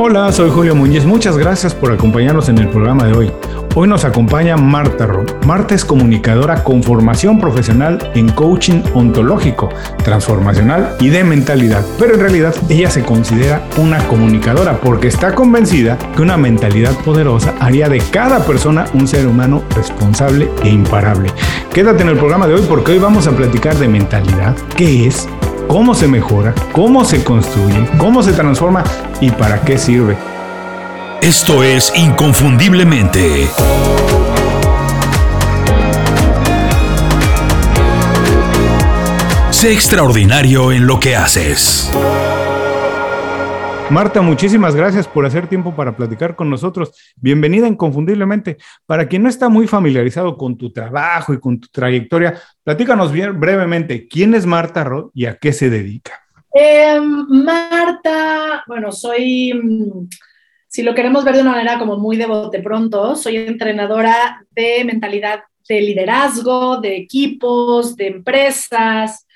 Hola, soy Julio Muñiz. Muchas gracias por acompañarnos en el programa de hoy. Hoy nos acompaña Marta Ro. Marta es comunicadora con formación profesional en coaching ontológico, transformacional y de mentalidad. Pero en realidad ella se considera una comunicadora porque está convencida que una mentalidad poderosa haría de cada persona un ser humano responsable e imparable. Quédate en el programa de hoy porque hoy vamos a platicar de mentalidad, qué es, cómo se mejora, cómo se construye, cómo se transforma y para qué sirve. Esto es Inconfundiblemente. Sé extraordinario en lo que haces. Marta, muchísimas gracias por hacer tiempo para platicar con nosotros. Bienvenida inconfundiblemente. Para quien no está muy familiarizado con tu trabajo y con tu trayectoria, platícanos bien brevemente quién es Marta Rod y a qué se dedica. Em, Marta, bueno, soy, mm, si lo queremos ver de una manera como muy de bote pronto, soy entrenadora de mentalidad de liderazgo, de equipos, de empresas,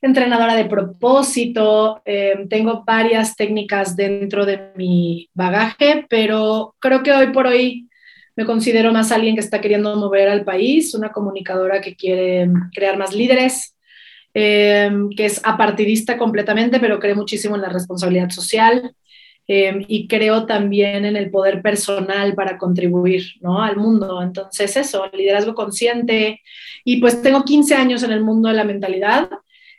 entrenadora de propósito, em, tengo varias técnicas dentro de mi bagaje, pero creo que hoy por hoy me considero más alguien que está queriendo mover al país, una comunicadora que quiere crear más líderes, em, que es apartidista completamente, pero cree muchísimo en la responsabilidad social. Em, y creo también en el poder personal para contribuir ¿no? al mundo. Entonces, eso, liderazgo consciente. Y pues tengo 15 años en el mundo de la mentalidad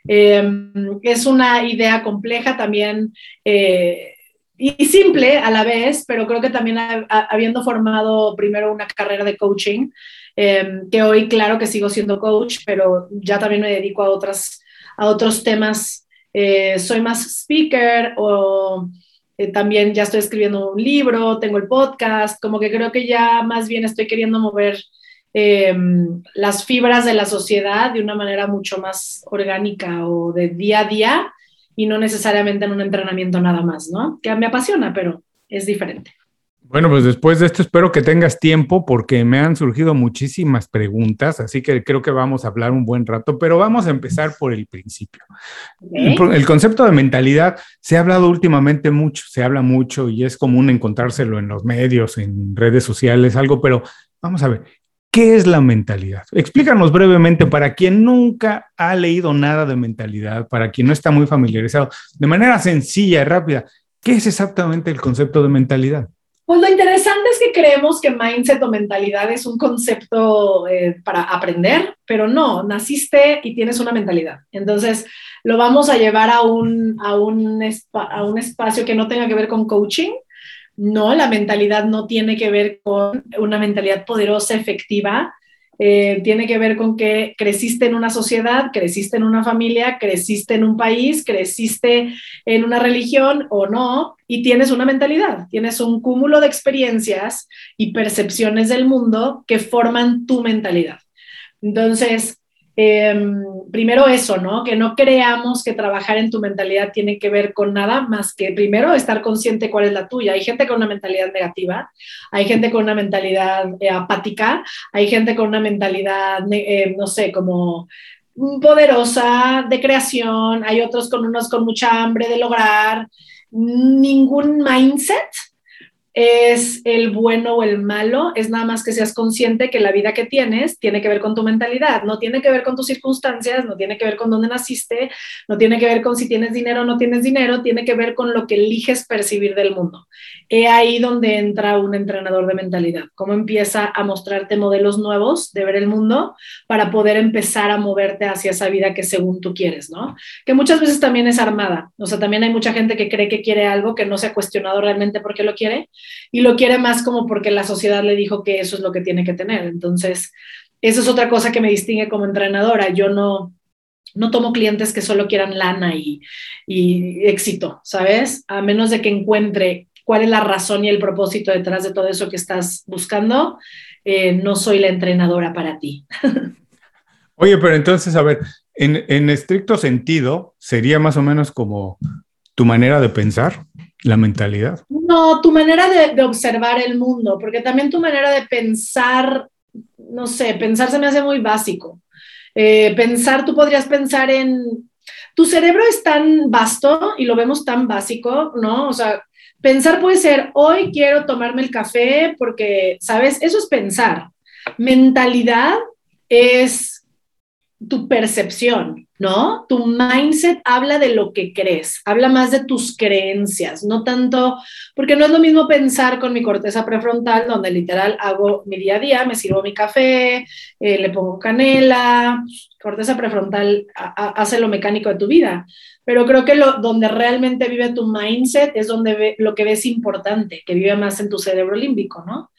Em, es una idea compleja también eh, y simple a la vez, pero creo que también habiendo formado primero una carrera de coaching, em, que hoy claro que sigo siendo coach, pero ya también me dedico a, otras, a otros temas. Eh, soy más speaker o eh, también ya estoy escribiendo un libro, tengo el podcast, como que creo que ya más bien estoy queriendo mover Em, las fibras de la sociedad de una manera mucho más orgánica o de día a día y no necesariamente en un entrenamiento nada más, ¿no? Que me apasiona, pero es diferente. Bueno, pues después de esto espero que tengas tiempo porque me han surgido muchísimas preguntas, así que creo que vamos a hablar un buen rato, pero vamos a empezar por el principio. El, concepto de mentalidad se ha hablado últimamente mucho, se habla mucho y es común encontrárselo en los medios, en redes sociales, algo, pero vamos a ver, ¿Qué es la mentalidad? Explícanos brevemente para quien nunca ha leído nada de mentalidad, para quien no está muy familiarizado, de manera sencilla y rápida, ¿qué es exactamente el concepto de mentalidad? Pues lo interesante es que creemos que mindset o mentalidad es un concepto eh, para aprender, pero no, naciste y tienes una mentalidad. Entonces, lo vamos a llevar a un, a un, a un espacio que no tenga que ver con coaching, no, la mentalidad no tiene que ver con una mentalidad poderosa, efectiva. Eh, tiene que ver con que creciste en una sociedad, creciste en una familia, creciste en un país, creciste en una religión o no, y tienes una mentalidad, tienes un cúmulo de experiencias y percepciones del mundo que forman tu mentalidad. Entonces, Em, primero eso, ¿no? Que no creamos que trabajar en tu mentalidad tiene que ver con nada más que primero estar consciente cuál es la tuya. Hay gente con una mentalidad negativa, hay gente con una mentalidad eh, apática, hay gente con una mentalidad, eh, no sé, como poderosa de creación, hay otros con unos con mucha hambre de lograr. Ningún mindset es el bueno o el malo, es nada más que seas consciente que la vida que tienes tiene que ver con tu mentalidad, no tiene que ver con tus circunstancias, no tiene que ver con dónde naciste, no tiene que ver con si tienes dinero o no tienes dinero, tiene que ver con lo que eliges percibir del mundo. He ahí donde entra un entrenador de mentalidad, cómo empieza a mostrarte modelos nuevos de ver el mundo para poder empezar a moverte hacia esa vida que según tú quieres, ¿no? Que muchas veces también es armada, o sea, también hay mucha gente que cree que quiere algo que no se ha cuestionado realmente por qué lo quiere y lo quiere más como porque la sociedad le dijo que eso es lo que tiene que tener. Entonces, eso es otra cosa que me distingue como entrenadora. Yo no, no tomo clientes que solo quieran lana y, y éxito, ¿sabes? A menos de que encuentre cuál es la razón y el propósito detrás de todo eso que estás buscando, eh, no soy la entrenadora para ti. Oye, pero entonces, a ver, en, en, estricto sentido, sería más o menos como tu manera de pensar, la mentalidad. No, tu manera de, observar el mundo, porque también tu manera de pensar, no sé, pensar se me hace muy básico. Eh, pensar, tú podrías pensar en tu cerebro es tan vasto y lo vemos tan básico, ¿no? O sea, pensar puede ser, hoy quiero tomarme el café porque, ¿sabes? Eso es pensar. Mentalidad es tu percepción, ¿no? Tu mindset habla de lo que crees, habla más de tus creencias, no tanto, porque no es lo mismo pensar con mi corteza prefrontal, donde literal hago mi día a día, me sirvo mi café, eh, le pongo canela, corteza prefrontal hace lo mecánico de tu vida, pero creo que lo, donde realmente vive tu mindset es donde lo que ves importante, que vive más en tu cerebro límbico, ¿no?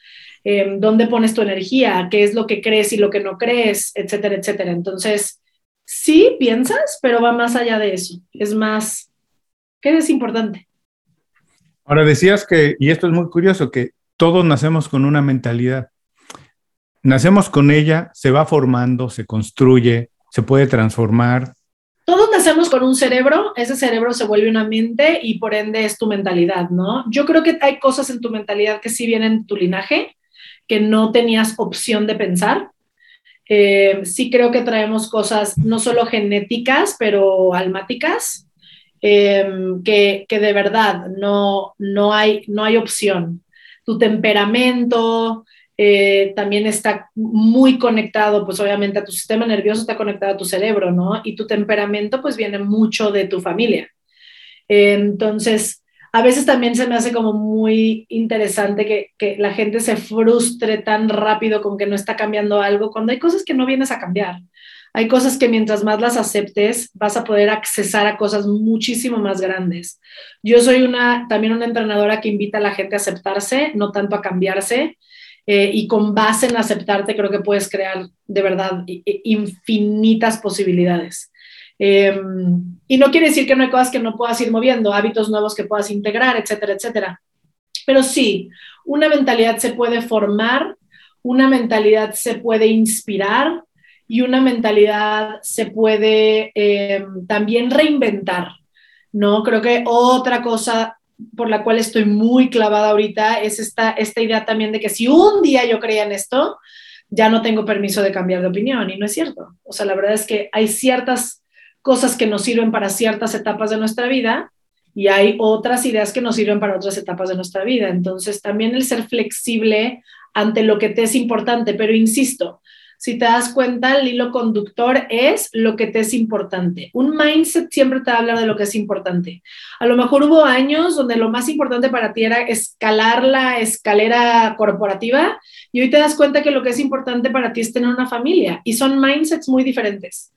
Eh, ¿Dónde pones tu energía? ¿Qué es lo que crees y lo que no crees? Etcétera, etcétera. Entonces, sí piensas, pero va más allá de eso. Es más, ¿qué es importante? Ahora decías que, y esto es muy curioso, que todos nacemos con una mentalidad. Nacemos con ella, se va formando, se construye, se puede transformar. Todos nacemos con un cerebro, ese cerebro se vuelve una mente y por ende es tu mentalidad, ¿no? Yo creo que hay cosas en tu mentalidad que sí vienen de tu linaje, que no tenías opción de pensar, eh, sí creo que traemos cosas no solo genéticas, pero almáticas, eh, que, de verdad no, no, hay, no hay opción. Tu temperamento eh, también está muy conectado, pues obviamente a tu sistema nervioso está conectado a tu cerebro, ¿no? Y tu temperamento pues viene mucho de tu familia. entonces, a veces también se me hace como muy interesante que, la gente se frustre tan rápido con que no está cambiando algo, cuando hay cosas que no vienes a cambiar. Hay cosas que mientras más las aceptes, vas a poder accesar a cosas muchísimo más grandes. Yo soy una, también una entrenadora que invita a la gente a aceptarse, no tanto a cambiarse. Eh, y con base en aceptarte, creo que puedes crear de verdad infinitas posibilidades. Em, y no quiere decir que no hay cosas que no puedas ir moviendo, hábitos nuevos que puedas integrar, etcétera, etcétera. Pero sí, una mentalidad se puede formar, una mentalidad se puede inspirar y una mentalidad se puede em, también reinventar, ¿no? Creo que otra cosa por la cual estoy muy clavada ahorita es esta, esta idea también de que si un día yo creía en esto, ya no tengo permiso de cambiar de opinión y no es cierto. O sea, la verdad es que hay ciertas cosas que nos sirven para ciertas etapas de nuestra vida y hay otras ideas que nos sirven para otras etapas de nuestra vida. Entonces, también el ser flexible ante lo que te es importante, pero insisto, si te das cuenta, el hilo conductor es lo que te es importante. Un mindset siempre te va a hablar de lo que es importante. A lo mejor hubo años donde lo más importante para ti era escalar la escalera corporativa y hoy te das cuenta que lo que es importante para ti es tener una familia y son mindsets muy diferentes.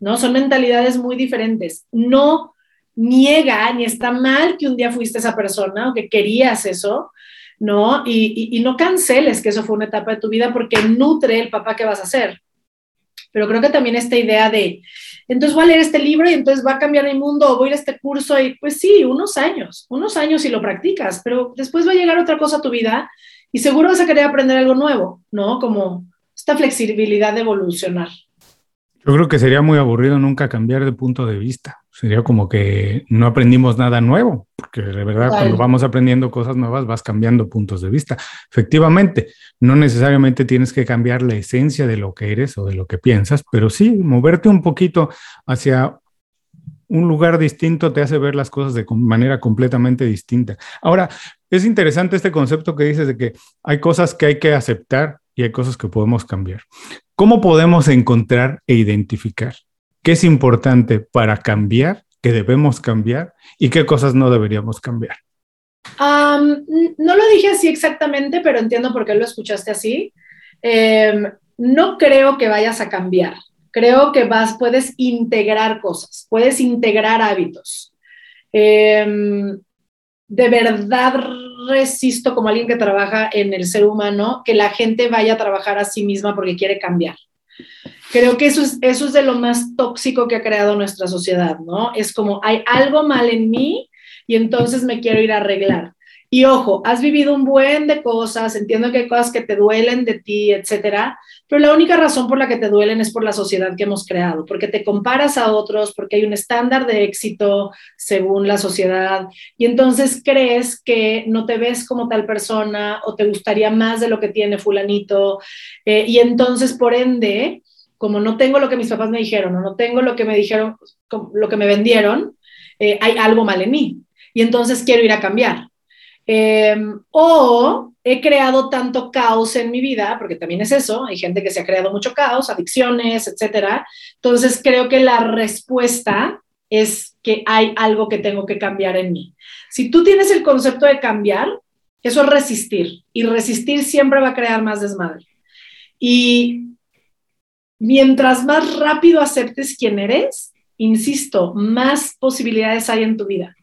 ¿No? Son mentalidades muy diferentes. No niega ni está mal que un día fuiste esa persona o que querías eso, ¿no? Y, no canceles que eso fue una etapa de tu vida porque nutre el papá que vas a ser. Pero creo que también esta idea de, entonces voy a leer este libro y entonces va a cambiar el mundo o voy a ir a este curso y pues sí, unos años, unos años si lo practicas, pero después va a llegar otra cosa a tu vida y seguro vas a querer aprender algo nuevo, ¿no? Como esta flexibilidad de evolucionar. Yo creo que sería muy aburrido nunca cambiar de punto de vista. Sería como que no aprendimos nada nuevo, porque de verdad cuando vamos aprendiendo cosas nuevas vas cambiando puntos de vista. Efectivamente, no necesariamente tienes que cambiar la esencia de lo que eres o de lo que piensas, pero sí moverte un poquito hacia un lugar distinto te hace ver las cosas de manera completamente distinta. Ahora, es interesante este concepto que dices de que hay cosas que hay que aceptar y hay cosas que podemos cambiar. ¿Cómo podemos encontrar e identificar qué es importante para cambiar, qué debemos cambiar y qué cosas no deberíamos cambiar? no lo dije así exactamente, pero entiendo por qué lo escuchaste así. Em, no creo que vayas a cambiar. Creo que vas, puedes integrar cosas, puedes integrar hábitos. Em, de verdad resisto como alguien que trabaja en el ser humano que la gente vaya a trabajar a sí misma porque quiere cambiar. Creo que eso es, eso es de lo más tóxico que ha creado nuestra sociedad, ¿no? Es como hay algo mal en mí y entonces me quiero ir a arreglar. Y ojo, has vivido un buen de cosas, entiendo que hay cosas que te duelen de ti, etcétera, pero la única razón por la que te duelen es por la sociedad que hemos creado, porque te comparas a otros, porque hay un estándar de éxito según la sociedad, y entonces crees que no te ves como tal persona o te gustaría más de lo que tiene fulanito, eh, y entonces por ende como no tengo lo que mis papás me dijeron o no tengo lo que me dijeron, lo que me vendieron, eh, hay algo mal en mí y entonces quiero ir a cambiar. Em, o he creado tanto caos en mi vida, porque también es eso, hay gente que se ha creado mucho caos, adicciones, etcétera. Entonces creo que la respuesta es que hay algo que tengo que cambiar en mí. Si tú tienes el concepto de cambiar, eso es resistir y resistir siempre va a crear más desmadre. Y mientras más rápido aceptes quién eres, insisto, más posibilidades hay en tu vida.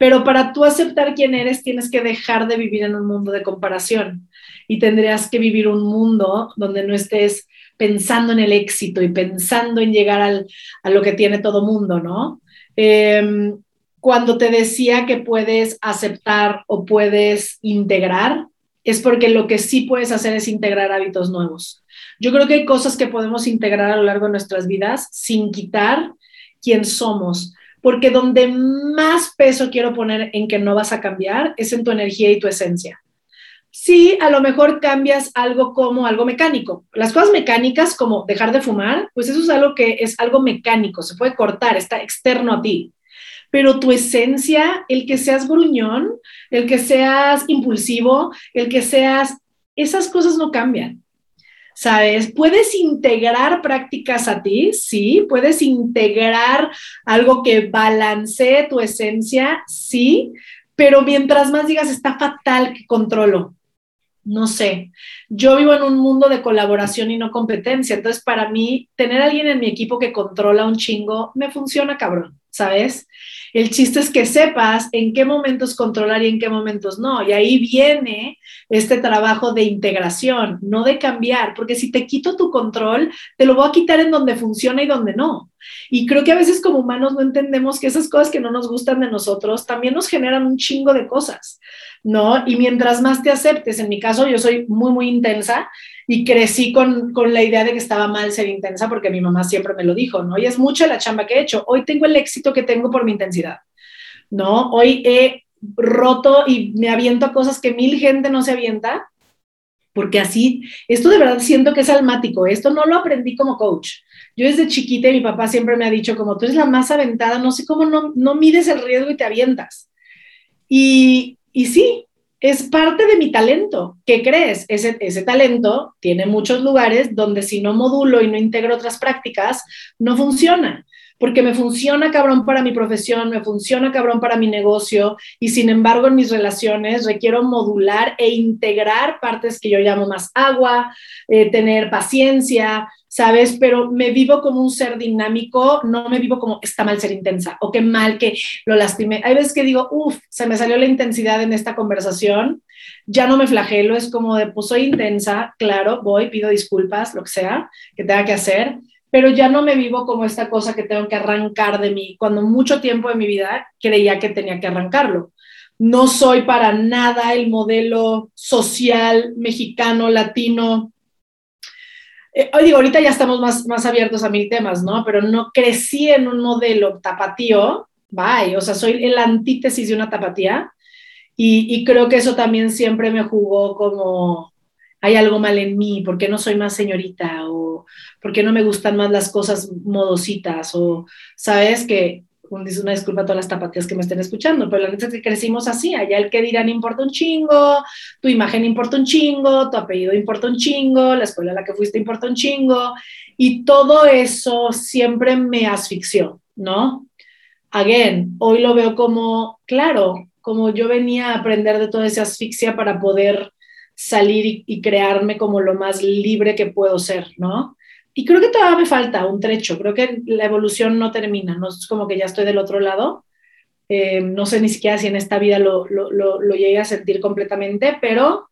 Pero para tú aceptar quién eres, tienes que dejar de vivir en un mundo de comparación y tendrías que vivir un mundo donde no estés pensando en el éxito y pensando en llegar al, a lo que tiene todo mundo, ¿no? Em, cuando te decía que puedes aceptar o puedes integrar, es porque lo que sí puedes hacer es integrar hábitos nuevos. Yo creo que hay cosas que podemos integrar a lo largo de nuestras vidas sin quitar quién somos, porque donde más peso quiero poner en que no vas a cambiar es en tu energía y tu esencia. Sí, a lo mejor cambias algo como algo mecánico. Las cosas mecánicas como dejar de fumar, pues eso es algo que es algo mecánico, se puede cortar, está externo a ti. Pero tu esencia, el que seas gruñón, el que seas impulsivo, el que seas, esas cosas no cambian. ¿Sabes? Puedes integrar prácticas a ti, sí, puedes integrar algo que balancee tu esencia, sí, pero mientras más digas, está fatal que controlo. No sé, yo vivo en un mundo de colaboración y no competencia, entonces para mí tener alguien en mi equipo que controla un chingo me funciona cabrón, ¿sabes? El chiste es que sepas en qué momentos controlar y en qué momentos no. Y ahí viene este trabajo de integración, no de cambiar, porque si te quito tu control, te lo voy a quitar en donde funciona y donde no. Y creo que a veces como humanos no entendemos que esas cosas que no nos gustan de nosotros también nos generan un chingo de cosas, ¿no? Y mientras más te aceptes, en mi caso yo soy muy, muy intensa y crecí con, con, la idea de que estaba mal ser intensa porque mi mamá siempre me lo dijo, ¿no? Y es mucho la chamba que he hecho. Hoy tengo el éxito que tengo por mi intensidad, ¿no? Hoy he roto y me aviento a cosas que mil gente no se avienta, porque así, esto de verdad siento que es almático, esto no lo aprendí como coach. Yo desde chiquita y mi papá siempre me ha dicho como tú eres la más aventada, no sé cómo no, no mides el riesgo y te avientas. Y, y sí, es parte de mi talento. ¿Qué crees? Ese, talento tiene muchos lugares donde si no modulo y no integro otras prácticas, no funciona porque me funciona cabrón para mi profesión, me funciona cabrón para mi negocio y sin embargo en mis relaciones requiero modular e integrar partes que yo llamo más agua, eh, tener paciencia, ¿sabes? Pero me vivo como un ser dinámico, no me vivo como está mal ser intensa o qué mal que lo lastimé. Hay veces que digo, uff, se me salió la intensidad en esta conversación, ya no me flagelo, es como de, pues soy intensa, claro, voy, pido disculpas, lo que sea que tenga que hacer, pero ya no me vivo como esta cosa que tengo que arrancar de mí, cuando mucho tiempo de mi vida creía que tenía que arrancarlo. No soy para nada el modelo social mexicano, latino. Eh, digo, ahorita ya estamos más, más abiertos a mil temas, ¿no? Pero no crecí en un modelo tapatío, bye, o sea, soy el antítesis de una tapatía y, y creo que eso también siempre me jugó como, hay algo mal en mí, ¿por qué no soy más señorita? O ¿por qué no me gustan más las cosas modositas? O, ¿sabes? Que una disculpa a todas las tapatías que me estén escuchando, pero la neta es que crecimos así, allá el que dirán importa un chingo, tu imagen importa un chingo, tu apellido importa un chingo, la escuela a la que fuiste importa un chingo, y todo eso siempre me asfixió, ¿no? Again, hoy lo veo como, claro, como yo venía a aprender de toda esa asfixia para poder salir y, crearme como lo más libre que puedo ser, ¿no? Y creo que todavía me falta un trecho, creo que la evolución no termina, no es como que ya estoy del otro lado, eh, no sé ni siquiera si en esta vida lo, lo, lo, llegué a sentir completamente, pero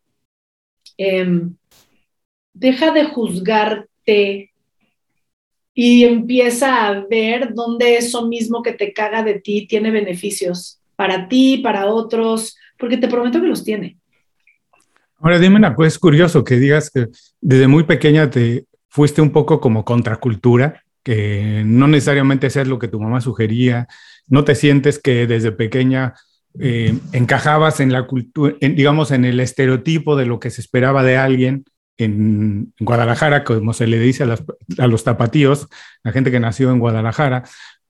em, deja de juzgarte y empieza a ver dónde eso mismo que te caga de ti tiene beneficios para ti, para otros, porque te prometo que los tiene. Ahora dime una cosa, es curioso que digas que desde muy pequeña te fuiste un poco como contracultura, que no necesariamente seas lo que tu mamá sugería, no te sientes que desde pequeña eh, encajabas en la cultura, digamos, en el estereotipo de lo que se esperaba de alguien, en Guadalajara, como se le dice a, los tapatíos, la gente que nació en Guadalajara.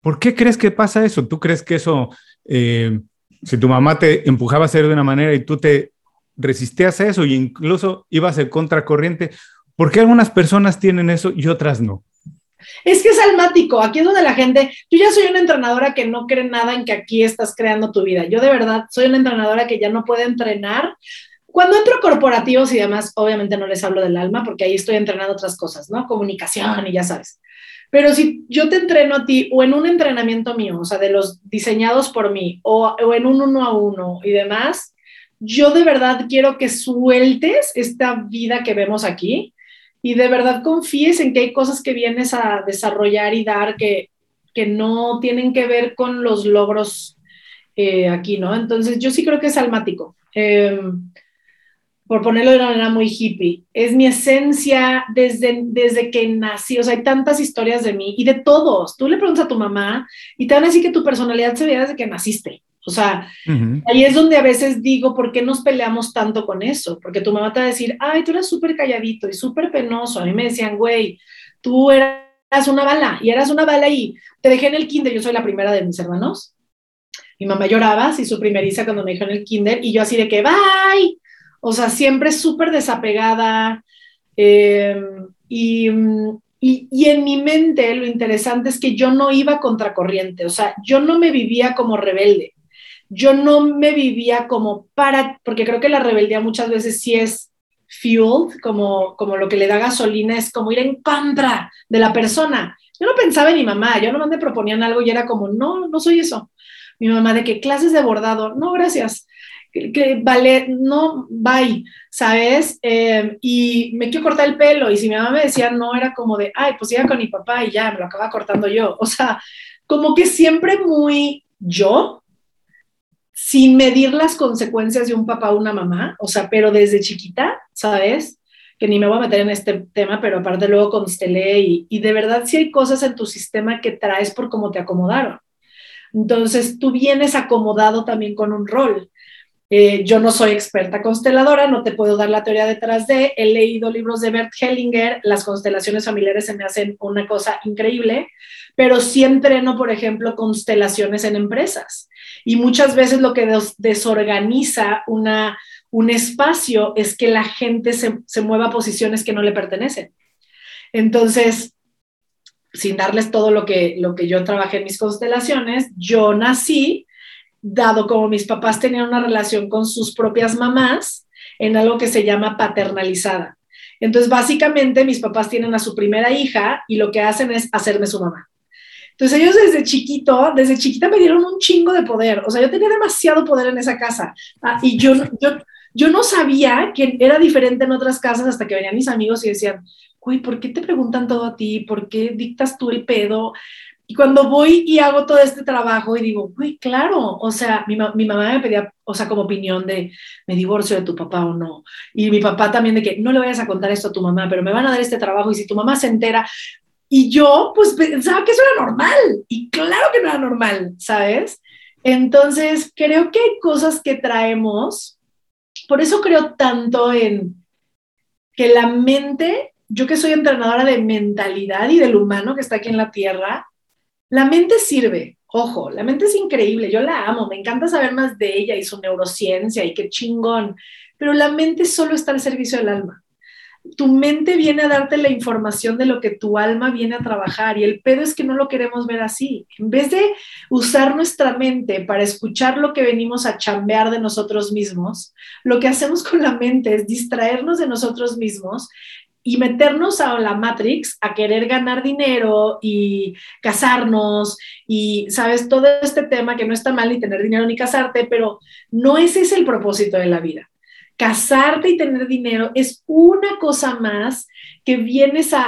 ¿Por qué crees que pasa eso? ¿Tú crees que eso, eh, si tu mamá te empujaba a hacer de una manera y tú te resistías a eso y incluso ibas en contracorriente, ¿por qué algunas personas tienen eso y otras no? Es que es almático. Aquí es donde la gente, yo ya soy una entrenadora que no cree nada en que aquí estás creando tu vida. Yo de verdad soy una entrenadora que ya no puede entrenar. Cuando entro a corporativos y demás, obviamente no les hablo del alma porque ahí estoy entrenando otras cosas, ¿no? Comunicación y ya sabes. Pero si yo te entreno a ti o en un entrenamiento mío, o sea, de los diseñados por mí, o, o en un uno a uno y demás, yo de verdad quiero que sueltes esta vida que vemos aquí y de verdad confíes en que hay cosas que vienes a desarrollar y dar que, que no tienen que ver con los logros eh, aquí, ¿no? Entonces yo sí creo que es almático. Em, por ponerlo de una manera muy hippie, es mi esencia desde, desde que nací, o sea, hay tantas historias de mí y de todos. Tú le preguntas a tu mamá y te van a decir que tu personalidad se veía desde que naciste. O sea, ahí es donde a veces digo, ¿por qué nos peleamos tanto con eso? Porque tu mamá te va a decir, ay, tú eras súper calladito y súper penoso. A mí me decían, güey, tú eras una bala y eras una bala y te dejé en el kinder. Yo soy la primera de mis hermanos. Mi mamá lloraba, sí, su primeriza cuando me dejó en el kinder y yo así de que, bye. O sea, siempre súper desapegada. Em, y, y, y, en mi mente lo interesante es que yo no iba contracorriente, o sea, yo no me vivía como rebelde yo no me vivía como para, porque creo que la rebeldía muchas veces sí es fueled, como, como lo que le da gasolina, es como ir en contra de la persona. Yo no pensaba en mi mamá, yo no me proponían algo y era como, no, no soy eso. Mi mamá, de qué clases de bordado, no, gracias. Que, vale, no, bye, ¿sabes? Eh, y me quiero cortar el pelo. Y si mi mamá me decía no, era como de, ay, pues iba con mi papá y ya, me lo acaba cortando yo. O sea, como que siempre muy yo, sin medir las consecuencias de un papá o una mamá, o sea, pero desde chiquita, ¿sabes? Que ni me voy a meter en este tema, pero aparte luego constelé y, y de verdad sí hay cosas en tu sistema que traes por cómo te acomodaron. Entonces tú vienes acomodado también con un rol. Eh, yo no soy experta consteladora, no te puedo dar la teoría detrás de. He leído libros de Bert Hellinger, las constelaciones familiares se me hacen una cosa increíble, pero sí entreno, por ejemplo, constelaciones en empresas. Y muchas veces lo que desorganiza una, un espacio es que la gente se, se mueva a posiciones que no le pertenecen. Entonces, sin darles todo lo que, lo que yo trabajé en mis constelaciones, yo nací, dado como mis papás tenían una relación con sus propias mamás, en algo que se llama paternalizada. Entonces, básicamente, mis papás tienen a su primera hija y lo que hacen es hacerme su mamá. Entonces ellos desde chiquito, desde chiquita me dieron un chingo de poder. O sea, yo tenía demasiado poder en esa casa. Ah, y yo, yo, yo no sabía que era diferente en otras casas hasta que venían mis amigos y decían, güey, ¿por qué te preguntan todo a ti? ¿Por qué dictas tú el pedo? Y cuando voy y hago todo este trabajo y digo, güey, claro, o sea, mi, mi, mamá me pedía, o sea, como opinión de, me divorcio de tu papá o no. Y mi papá también de que no le vayas a contar esto a tu mamá, pero me van a dar este trabajo y si tu mamá se entera, y yo, pues pensaba que eso era normal. Y claro que no era normal, ¿sabes? Entonces, creo que hay cosas que traemos. Por eso creo tanto en que la mente, yo que soy entrenadora de mentalidad y del humano que está aquí en la Tierra, la mente sirve. Ojo, la mente es increíble, yo la amo, me encanta saber más de ella y su neurociencia y qué chingón, pero la mente solo está al servicio del alma tu mente viene a darte la información de lo que tu alma viene a trabajar y el pedo es que no lo queremos ver así. En vez de usar nuestra mente para escuchar lo que venimos a chambear de nosotros mismos, lo que hacemos con la mente es distraernos de nosotros mismos y meternos a la Matrix a querer ganar dinero y casarnos y, sabes, todo este tema que no está mal ni tener dinero ni casarte, pero no ese es el propósito de la vida casarte y tener dinero es una cosa más que vienes a,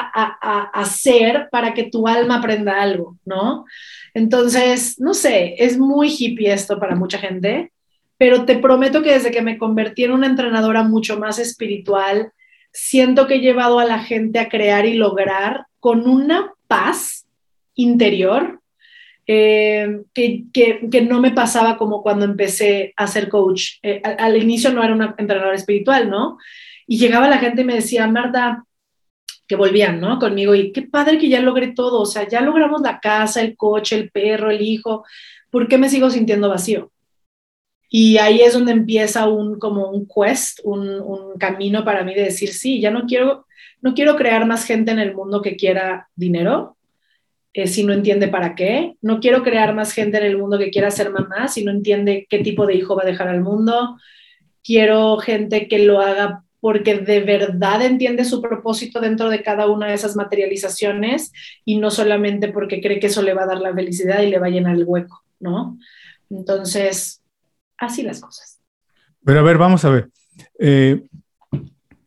hacer para que tu alma aprenda algo, ¿no? Entonces, no sé, es muy hippie esto para mucha gente, pero te prometo que desde que me convertí en una entrenadora mucho más espiritual, siento que he llevado a la gente a crear y lograr con una paz interior eh, que, que, no me pasaba como cuando empecé a ser coach. Eh, al, inicio no era una entrenadora espiritual, ¿no? Y llegaba la gente y me decía, Marta, que volvían, ¿no? Conmigo y qué padre que ya logré todo, o sea, ya logramos la casa, el coche, el perro, el hijo, ¿por qué me sigo sintiendo vacío? Y ahí es donde empieza un como un quest, un, un camino para mí de decir, sí, ya no quiero, no quiero crear más gente en el mundo que quiera dinero, eh, si no entiende para qué. No quiero crear más gente en el mundo que quiera ser mamá si no entiende qué tipo de hijo va a dejar al mundo. Quiero gente que lo haga porque de verdad entiende su propósito dentro de cada una de esas materializaciones y no solamente porque cree que eso le va a dar la felicidad y le va a llenar el hueco, ¿no? Entonces, así las cosas. Pero a ver, vamos a ver. Eh,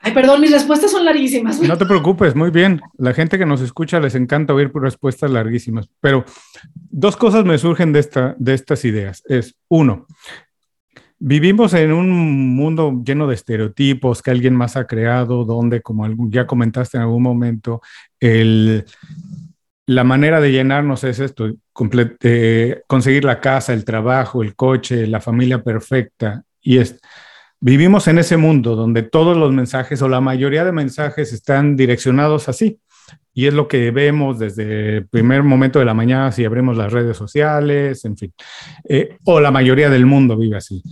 Ay, perdón, mis respuestas son larguísimas. No te preocupes, muy bien. La gente que nos escucha les encanta oír respuestas larguísimas. Pero dos cosas me surgen de, esta, de estas ideas. Es, uno, vivimos en un mundo lleno de estereotipos que alguien más ha creado, donde, como ya comentaste en algún momento, el, la manera de llenarnos es esto, eh, conseguir la casa, el trabajo, el coche, la familia perfecta. Y es Vivimos en ese mundo donde todos los mensajes o la mayoría de mensajes están direccionados así. Y es lo que vemos desde el primer momento de la mañana si abrimos las redes sociales, en fin. Eh, o la mayoría del mundo vive así.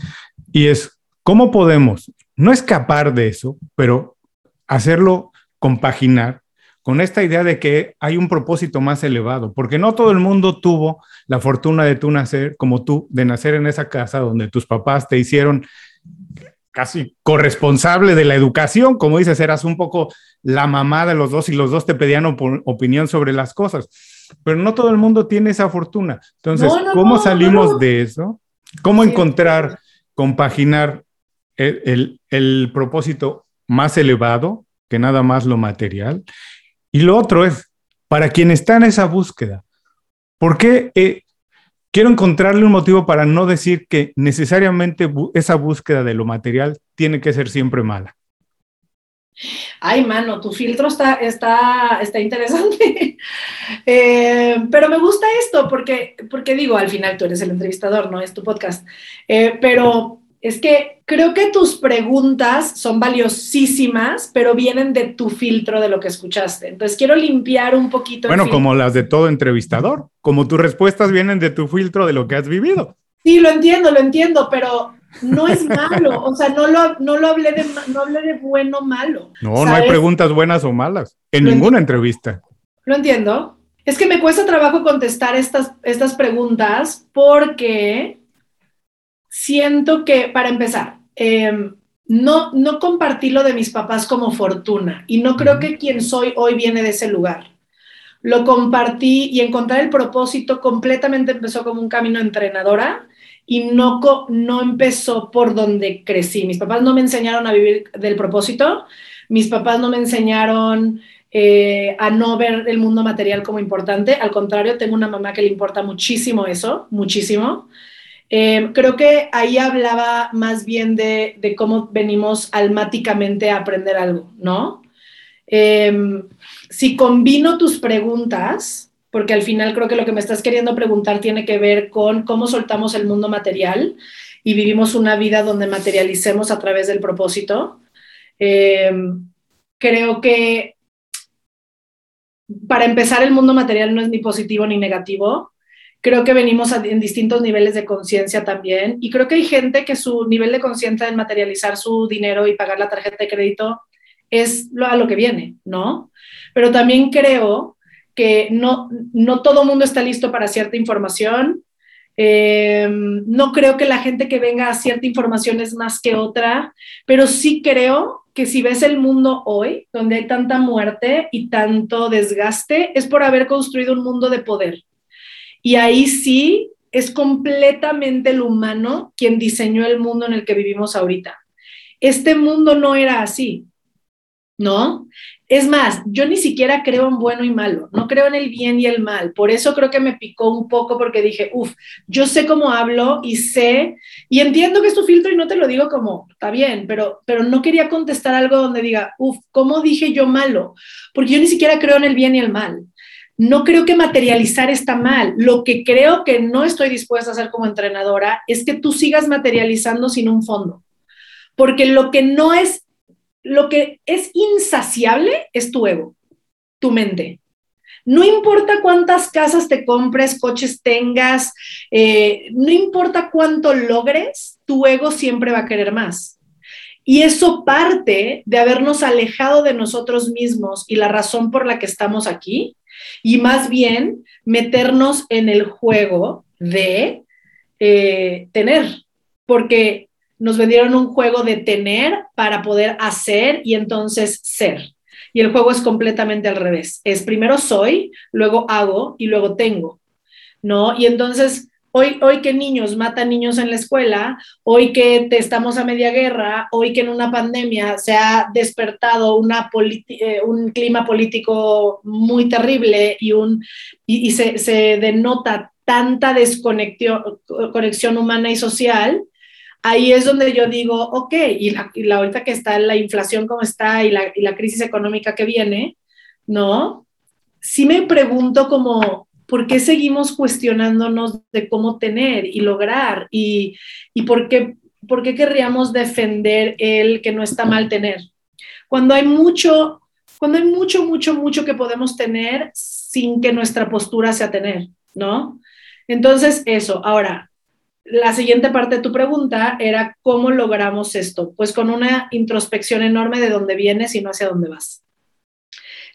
Y es, ¿cómo podemos no escapar de eso, pero hacerlo compaginar con esta idea de que hay un propósito más elevado? Porque no todo el mundo tuvo la fortuna de tú nacer como tú, de nacer en esa casa donde tus papás te hicieron casi corresponsable de la educación, como dices, eras un poco la mamá de los dos y los dos te pedían opinión sobre las cosas, pero no todo el mundo tiene esa fortuna. Entonces, ¿cómo salimos de eso? ¿Cómo encontrar, compaginar el, el, propósito más elevado que nada más lo material? Y lo otro es, para quien está en esa búsqueda, ¿por qué eh, quiero encontrarle un motivo para no decir que necesariamente esa búsqueda de lo material tiene que ser siempre mala. Ay, mano, tu filtro está, está, está interesante. Eh, pero me gusta esto porque, porque digo, al final tú eres el entrevistador, no es tu podcast. Eh, pero es que creo que tus preguntas son valiosísimas, pero vienen de tu filtro de lo que escuchaste. Entonces quiero limpiar un poquito. Bueno, como las de todo entrevistador, como tus respuestas vienen de tu filtro de lo que has vivido. Sí, lo entiendo, lo entiendo, pero no es malo. O sea, no lo, no lo hablé de, no hablé de bueno o malo. No, no hay preguntas buenas o malas en ninguna entrevista. Lo entiendo. Es que me cuesta trabajo contestar estas, estas preguntas porque siento que, para empezar, em, no, no compartí lo de mis papás como fortuna y no creo que quien soy hoy viene de ese lugar. Lo compartí y encontrar el propósito completamente empezó como un camino entrenadora y no, no empezó por donde crecí. Mis papás no me enseñaron a vivir del propósito, mis papás no me enseñaron eh, a no ver el mundo material como importante, al contrario, tengo una mamá que le importa muchísimo eso, muchísimo. Em, creo que ahí hablaba más bien de, cómo venimos almáticamente a aprender algo, ¿no? Em, si combino tus preguntas, porque al final creo que lo que me estás queriendo preguntar tiene que ver con cómo soltamos el mundo material y vivimos una vida donde materialicemos a través del propósito. Em, creo que para empezar el mundo material no es ni positivo ni negativo, Creo que venimos en distintos niveles de conciencia también y creo que hay gente que su nivel de conciencia en materializar su dinero y pagar la tarjeta de crédito es lo, a lo que viene, ¿no? Pero también creo que no, no todo mundo está listo para cierta información. Em, no creo que la gente que venga a cierta información es más que otra, pero sí creo que si ves el mundo hoy, donde hay tanta muerte y tanto desgaste, es por haber construido un mundo de poder y ahí sí es completamente el humano quien diseñó el mundo en el que vivimos ahorita. Este mundo no era así, ¿no? Es más, yo ni siquiera creo en bueno y malo, no creo en el bien y el mal. Por eso creo que me picó un poco porque dije, uff, yo sé cómo hablo y sé, y entiendo que es tu filtro y no te lo digo como, está bien, pero, pero no quería contestar algo donde diga, uff, ¿cómo dije yo malo? Porque yo ni siquiera creo en el bien y el mal no creo que materializar está mal. Lo que creo que no estoy dispuesta a hacer como entrenadora es que tú sigas materializando sin un fondo. Porque lo que no es lo que es insaciable es tu ego, tu mente. No importa cuántas casas te compres, coches tengas, eh, no importa cuánto logres, tu ego siempre va a querer más. Y eso parte de habernos alejado de nosotros mismos y la razón por la que estamos aquí, y más bien meternos en el juego de eh, tener, porque nos vendieron un juego de tener para poder hacer y entonces ser. Y el juego es completamente al revés. Es primero soy, luego hago y luego tengo. ¿No? Y entonces, hoy, hoy que niños matan niños en la escuela, hoy que estamos a media guerra, hoy que en una pandemia se ha despertado una eh, un clima político muy terrible y, un, y, se, se denota tanta desconexión humana y social, ahí es donde yo digo, ok, y la, y la ahorita que está la inflación como está y la, y la, crisis económica que viene, ¿no? Sí me pregunto como, ¿por qué seguimos cuestionándonos de cómo tener y lograr? Y, y por, qué, por qué querríamos defender el que no está mal tener? Cuando hay mucho, cuando hay mucho, mucho, mucho que podemos tener sin que nuestra postura sea tener, ¿no? Entonces, eso. Ahora, la siguiente parte de tu pregunta era cómo logramos esto. Pues con una introspección enorme de dónde vienes y no hacia dónde vas.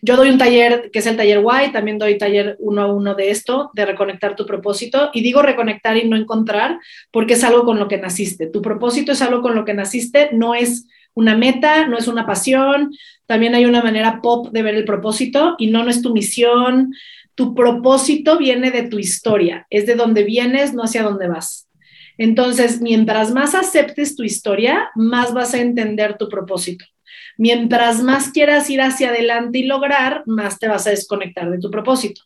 Yo doy un taller que es el taller Y, también doy taller uno a uno de esto, de reconectar tu propósito. Y digo reconectar y no encontrar porque es algo con lo que naciste. Tu propósito es algo con lo que naciste, no es una meta, no es una pasión. También hay una manera pop de ver el propósito y no, no es tu misión. Tu propósito viene de tu historia, es de dónde vienes, no hacia dónde vas. Entonces, mientras más aceptes tu historia, más vas a entender tu propósito. Mientras más quieras ir hacia adelante y lograr, más te vas a desconectar de tu propósito.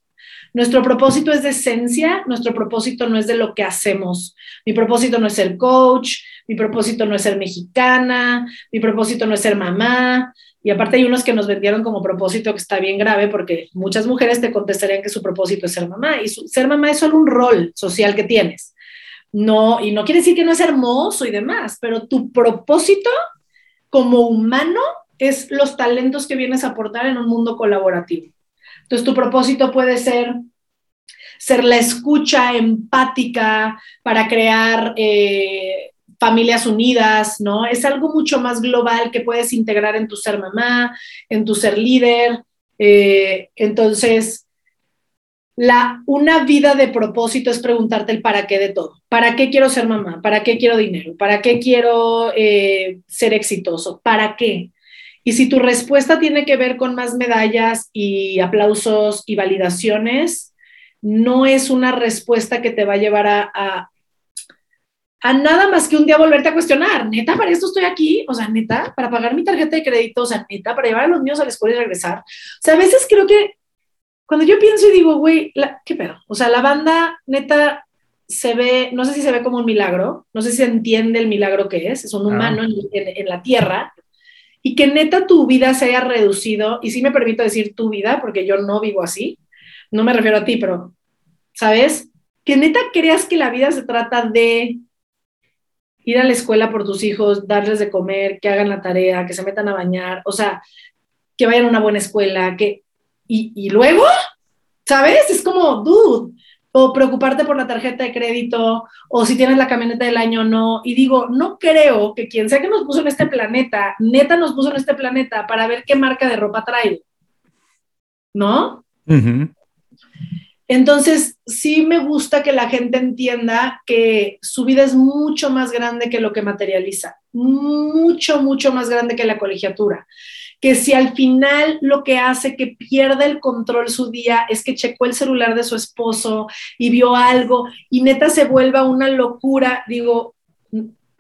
Nuestro propósito es de esencia, nuestro propósito no es de lo que hacemos. Mi propósito no es ser coach, mi propósito no es ser mexicana, mi propósito no es ser mamá. Y aparte hay unos que nos vendieron como propósito que está bien grave porque muchas mujeres te contestarían que su propósito es ser mamá y ser mamá es solo un rol social que tienes. No, y no quiere decir que no es hermoso y demás, pero tu propósito como humano es los talentos que vienes a aportar en un mundo colaborativo. Entonces, tu propósito puede ser ser la escucha empática para crear eh, familias unidas, ¿no? Es algo mucho más global que puedes integrar en tu ser mamá, en tu ser líder. Eh, entonces, la, una vida de propósito es preguntarte el para qué de todo. ¿Para qué quiero ser mamá? ¿Para qué quiero dinero? ¿Para qué quiero eh, ser exitoso? ¿Para qué? Y si tu respuesta tiene que ver con más medallas y aplausos y validaciones, no es una respuesta que te va a llevar a, a, a, nada más que un día volverte a cuestionar. Neta, para esto estoy aquí. O sea, neta, para pagar mi tarjeta de crédito. O sea, neta, para llevar a los niños a la escuela y regresar. O sea, a veces creo que cuando yo pienso y digo, güey, ¿qué pedo? O sea, la banda neta se ve, no sé si se ve como un milagro, no sé si se entiende el milagro que es, es un humano en, la tierra, y que neta tu vida se haya reducido, y sí me permito decir tu vida, porque yo no vivo así, no me refiero a ti, pero, ¿sabes? Que neta creas que la vida se trata de ir a la escuela por tus hijos, darles de comer, que hagan la tarea, que se metan a bañar, o sea, que vayan a una buena escuela, que y, luego, ¿sabes? Es como, dude, o preocuparte por la tarjeta de crédito, o si tienes la camioneta del año o no. Y digo, no creo que quien sea que nos puso en este planeta, neta nos puso en este planeta para ver qué marca de ropa trae. ¿No? Entonces, sí me gusta que la gente entienda que su vida es mucho más grande que lo que materializa, mucho, mucho más grande que la colegiatura que si al final lo que hace que pierda el control su día es que checó el celular de su esposo y vio algo y neta se vuelva una locura, digo,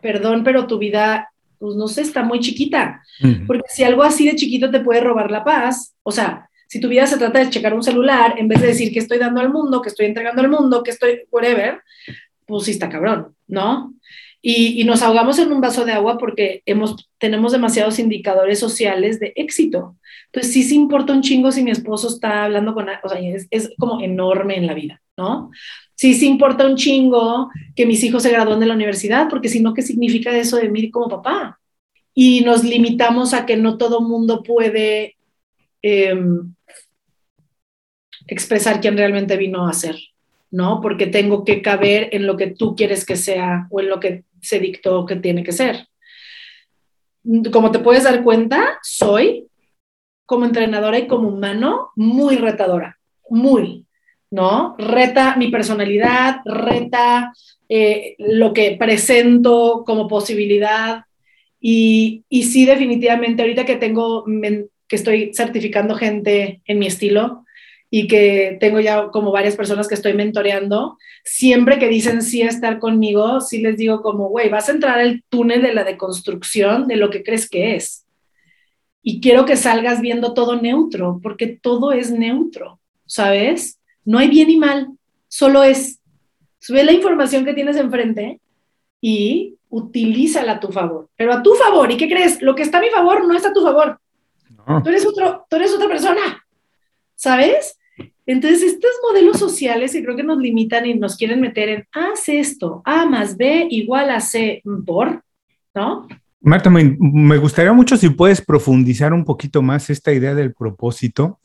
perdón, pero tu vida, pues no sé, está muy chiquita, porque si algo así de chiquito te puede robar la paz, o sea, si tu vida se trata de checar un celular, en vez de decir que estoy dando al mundo, que estoy entregando al mundo, que estoy whatever, pues sí está cabrón, ¿no? Y, nos ahogamos en un vaso de agua porque hemos, tenemos demasiados indicadores sociales de éxito. Entonces, sí se importa un chingo si mi esposo está hablando con, o sea, es, es como enorme en la vida, ¿no? Sí se importa un chingo que mis hijos se gradúen de la universidad, porque si no, ¿qué significa eso de mí como papá? y nos limitamos a que no todo mundo puede em, expresar quién realmente vino a ser, ¿no? Porque tengo que caber en lo que tú quieres que sea o en lo que se dictó que tiene que ser. Como te puedes dar cuenta, soy como entrenadora y como humano muy retadora, muy, ¿no? Reta mi personalidad, reta eh, lo que presento como posibilidad. Y, y sí, definitivamente, ahorita que tengo, que estoy certificando gente en mi estilo, y que tengo ya como varias personas que estoy mentoreando, siempre que dicen sí a estar conmigo, sí les digo como, güey, vas a entrar al túnel de la deconstrucción de lo que crees que es. Y quiero que salgas viendo todo neutro, porque todo es neutro, ¿sabes? No hay bien y mal, solo es. Ve la información que tienes enfrente y utilízala a tu favor, pero a tu favor. ¿Y qué crees? Lo que está a mi favor no está a tu favor. Tú, eres otro, tú eres otra persona, ¿sabes? Entonces, estos modelos sociales que creo que nos limitan y nos quieren meter en, haz esto, A más B igual a C por, ¿no? Marta, me, gustaría mucho si puedes profundizar un poquito más esta idea del propósito,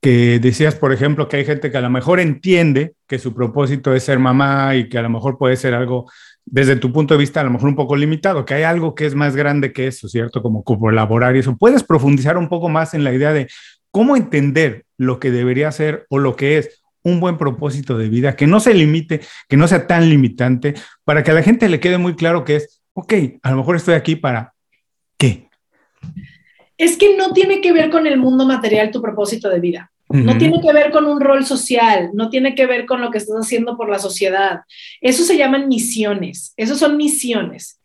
que decías, por ejemplo, que hay gente que a lo mejor entiende que su propósito es ser mamá y que a lo mejor puede ser algo, desde tu punto de vista, a lo mejor un poco limitado, que hay algo que es más grande que eso, ¿cierto? Como colaborar y eso. ¿Puedes profundizar un poco más en la idea de cómo entender lo que debería ser o lo que es un buen propósito de vida, que no se limite, que no sea tan limitante, para que a la gente le quede muy claro que es, ok, a lo mejor estoy aquí para qué. Es que no tiene que ver con el mundo material tu propósito de vida. No tiene que ver con un rol social, no tiene que ver con lo que estás haciendo por la sociedad. Eso se llaman misiones, eso son misiones.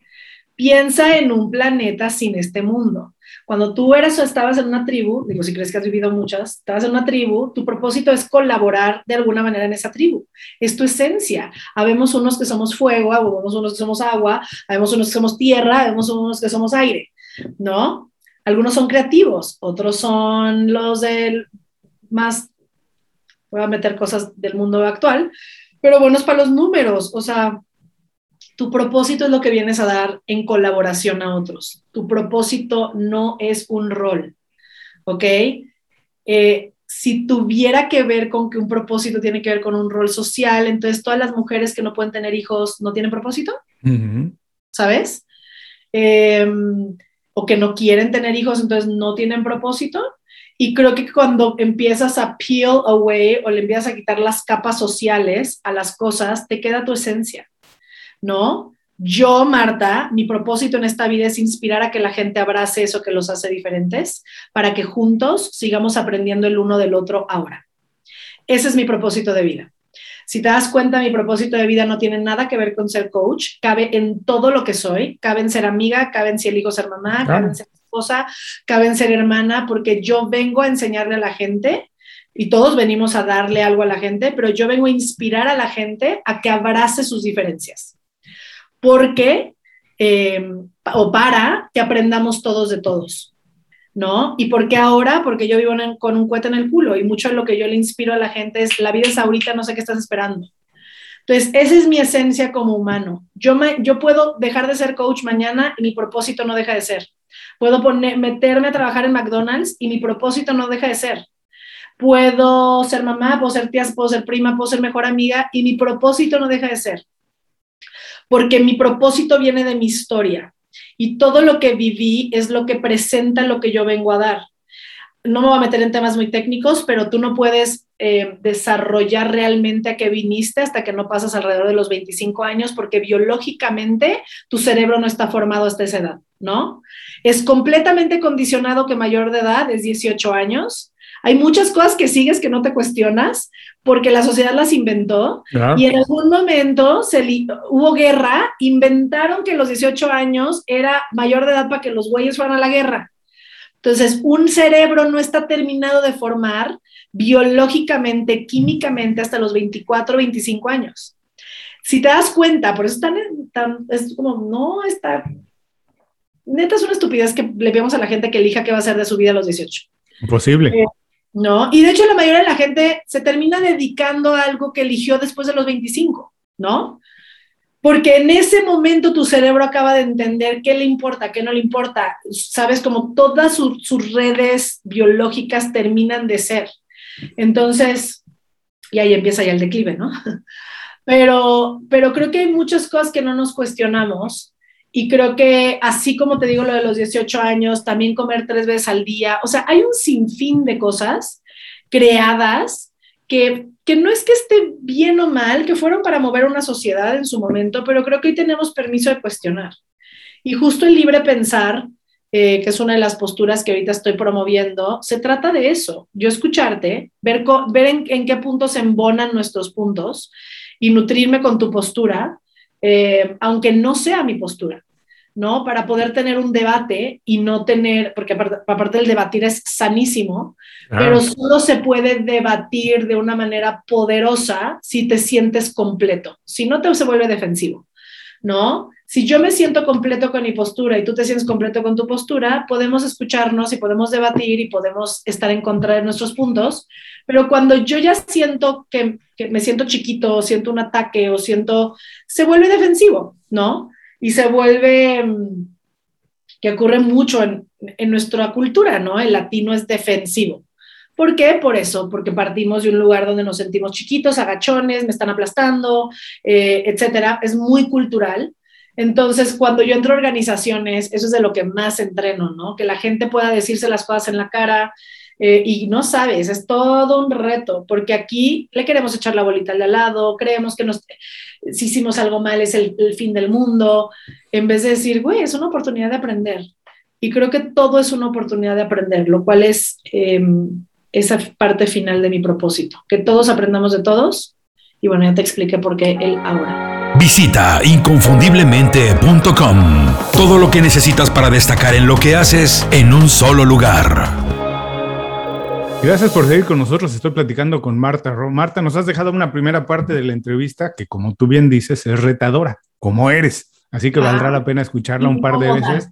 Piensa en un planeta sin este mundo. Cuando tú eras o estabas en una tribu, digo, si crees que has vivido muchas, estabas en una tribu, tu propósito es colaborar de alguna manera en esa tribu. Es tu esencia. Habemos unos que somos fuego, habemos unos que somos agua, habemos unos que somos tierra, habemos unos que somos aire, ¿no? Algunos son creativos, otros son los del más, voy a meter cosas del mundo actual, pero buenos para los números, o sea, tu propósito es lo que vienes a dar en colaboración a otros. Tu propósito no es un rol, ¿ok? Eh, si tuviera que ver con que un propósito tiene que ver con un rol social, entonces todas las mujeres que no pueden tener hijos no tienen propósito, ¿sabes? Em, o que no quieren tener hijos, entonces no tienen propósito. Y creo que cuando empiezas a peel away o le empiezas a quitar las capas sociales a las cosas, te queda tu esencia. ¿No? Yo, Marta, mi propósito en esta vida es inspirar a que la gente abrace eso que los hace diferentes para que juntos sigamos aprendiendo el uno del otro ahora. Ese es mi propósito de vida. Si te das cuenta, mi propósito de vida no tiene nada que ver con ser coach, cabe en todo lo que soy, cabe en ser amiga, cabe en si elijo ser mamá, cabe en ser esposa, cabe en ser hermana, porque yo vengo a enseñarle a la gente y todos venimos a darle algo a la gente, pero yo vengo a inspirar a la gente a que abrace sus diferencias porque, eh, o para que aprendamos todos de todos, ¿no? ¿Y por qué ahora? Porque yo vivo con un cuete en el culo y mucho de lo que yo le inspiro a la gente es, la vida es ahorita, no sé qué estás esperando. Entonces, esa es mi esencia como humano. Yo, me, yo puedo dejar de ser coach mañana y mi propósito no deja de ser. Puedo poner, meterme a trabajar en McDonald's y mi propósito no deja de ser. Puedo ser mamá, puedo ser tía, puedo ser prima, puedo ser mejor amiga y mi propósito no deja de ser porque mi propósito viene de mi historia y todo lo que viví es lo que presenta lo que yo vengo a dar. No me voy a meter en temas muy técnicos, pero tú no puedes eh, desarrollar realmente a qué viniste hasta que no pasas alrededor de los 25 años, porque biológicamente tu cerebro no está formado hasta esa edad, ¿no? Es completamente condicionado que mayor de edad es 18 años, hay muchas cosas que sigues que no te cuestionas porque la sociedad las inventó y en algún momento se hubo guerra, inventaron que los 18 años era mayor de edad para que los güeyes fueran a la guerra. Entonces, un cerebro no está terminado de formar biológicamente, químicamente hasta los 24, 25 años. Si te das cuenta, por eso tan, es como, no, está, neta es una estupidez que le vemos a la gente que elija qué va a hacer de su vida a los 18. Imposible. Eh, ¿no? Y de hecho la mayoría de la gente se termina dedicando a algo que eligió después de los 25, ¿no? porque en ese momento tu cerebro acaba de entender qué le importa, qué no le importa. Sabes, como todas sus redes biológicas terminan de ser. Entonces, y ahí empieza ya el declive, ¿no? Pero, pero creo que hay muchas cosas que no nos cuestionamos y creo que así como te digo lo de los 18 años, también comer tres veces al día, o sea, hay un sinfín de cosas creadas que, que no es que esté bien o mal, que fueron para mover una sociedad en su momento, pero creo que hoy tenemos permiso de cuestionar. Y justo el libre pensar, eh, que es una de las posturas que ahorita estoy promoviendo, se trata de eso, yo escucharte, ver, ver en, en qué puntos embonan nuestros puntos y nutrirme con tu postura, eh, aunque no sea mi postura, ¿no? Para poder tener un debate y no tener, porque aparte, del debatir es sanísimo, pero solo se puede debatir de una manera poderosa si te sientes completo, si no te se vuelve defensivo, ¿no? Si yo me siento completo con mi postura y tú te sientes completo con tu postura, podemos escucharnos y podemos debatir y podemos estar en contra de nuestros puntos, pero cuando yo ya siento que, me siento chiquito, o siento un ataque o siento, se vuelve defensivo, ¿no? Y se vuelve, mm, que ocurre mucho en, nuestra cultura, ¿no? El latino es defensivo. ¿Por qué? Por eso, porque partimos de un lugar donde nos sentimos chiquitos, agachones, me están aplastando, eh, etcétera. Es muy cultural. Entonces, cuando yo entro a organizaciones, eso es de lo que más entreno, ¿no? Que la gente pueda decirse las cosas en la cara eh, y no sabes, es todo un reto, porque aquí le queremos echar la bolita al de al lado, creemos que nos, si hicimos algo mal es el, fin del mundo, en vez de decir, güey, es una oportunidad de aprender. Y creo que todo es una oportunidad de aprender, lo cual es em, esa parte final de mi propósito, que todos aprendamos de todos. Y bueno, ya te expliqué por qué el ahora. Visita inconfundiblemente.com. Todo lo que necesitas para destacar en lo que haces en un solo lugar. Gracias por seguir con nosotros. Estoy platicando con Marta. Marta, nos has dejado una primera parte de la entrevista que, como tú bien dices, es retadora, como eres. Así que valdrá la pena escucharla un par de veces.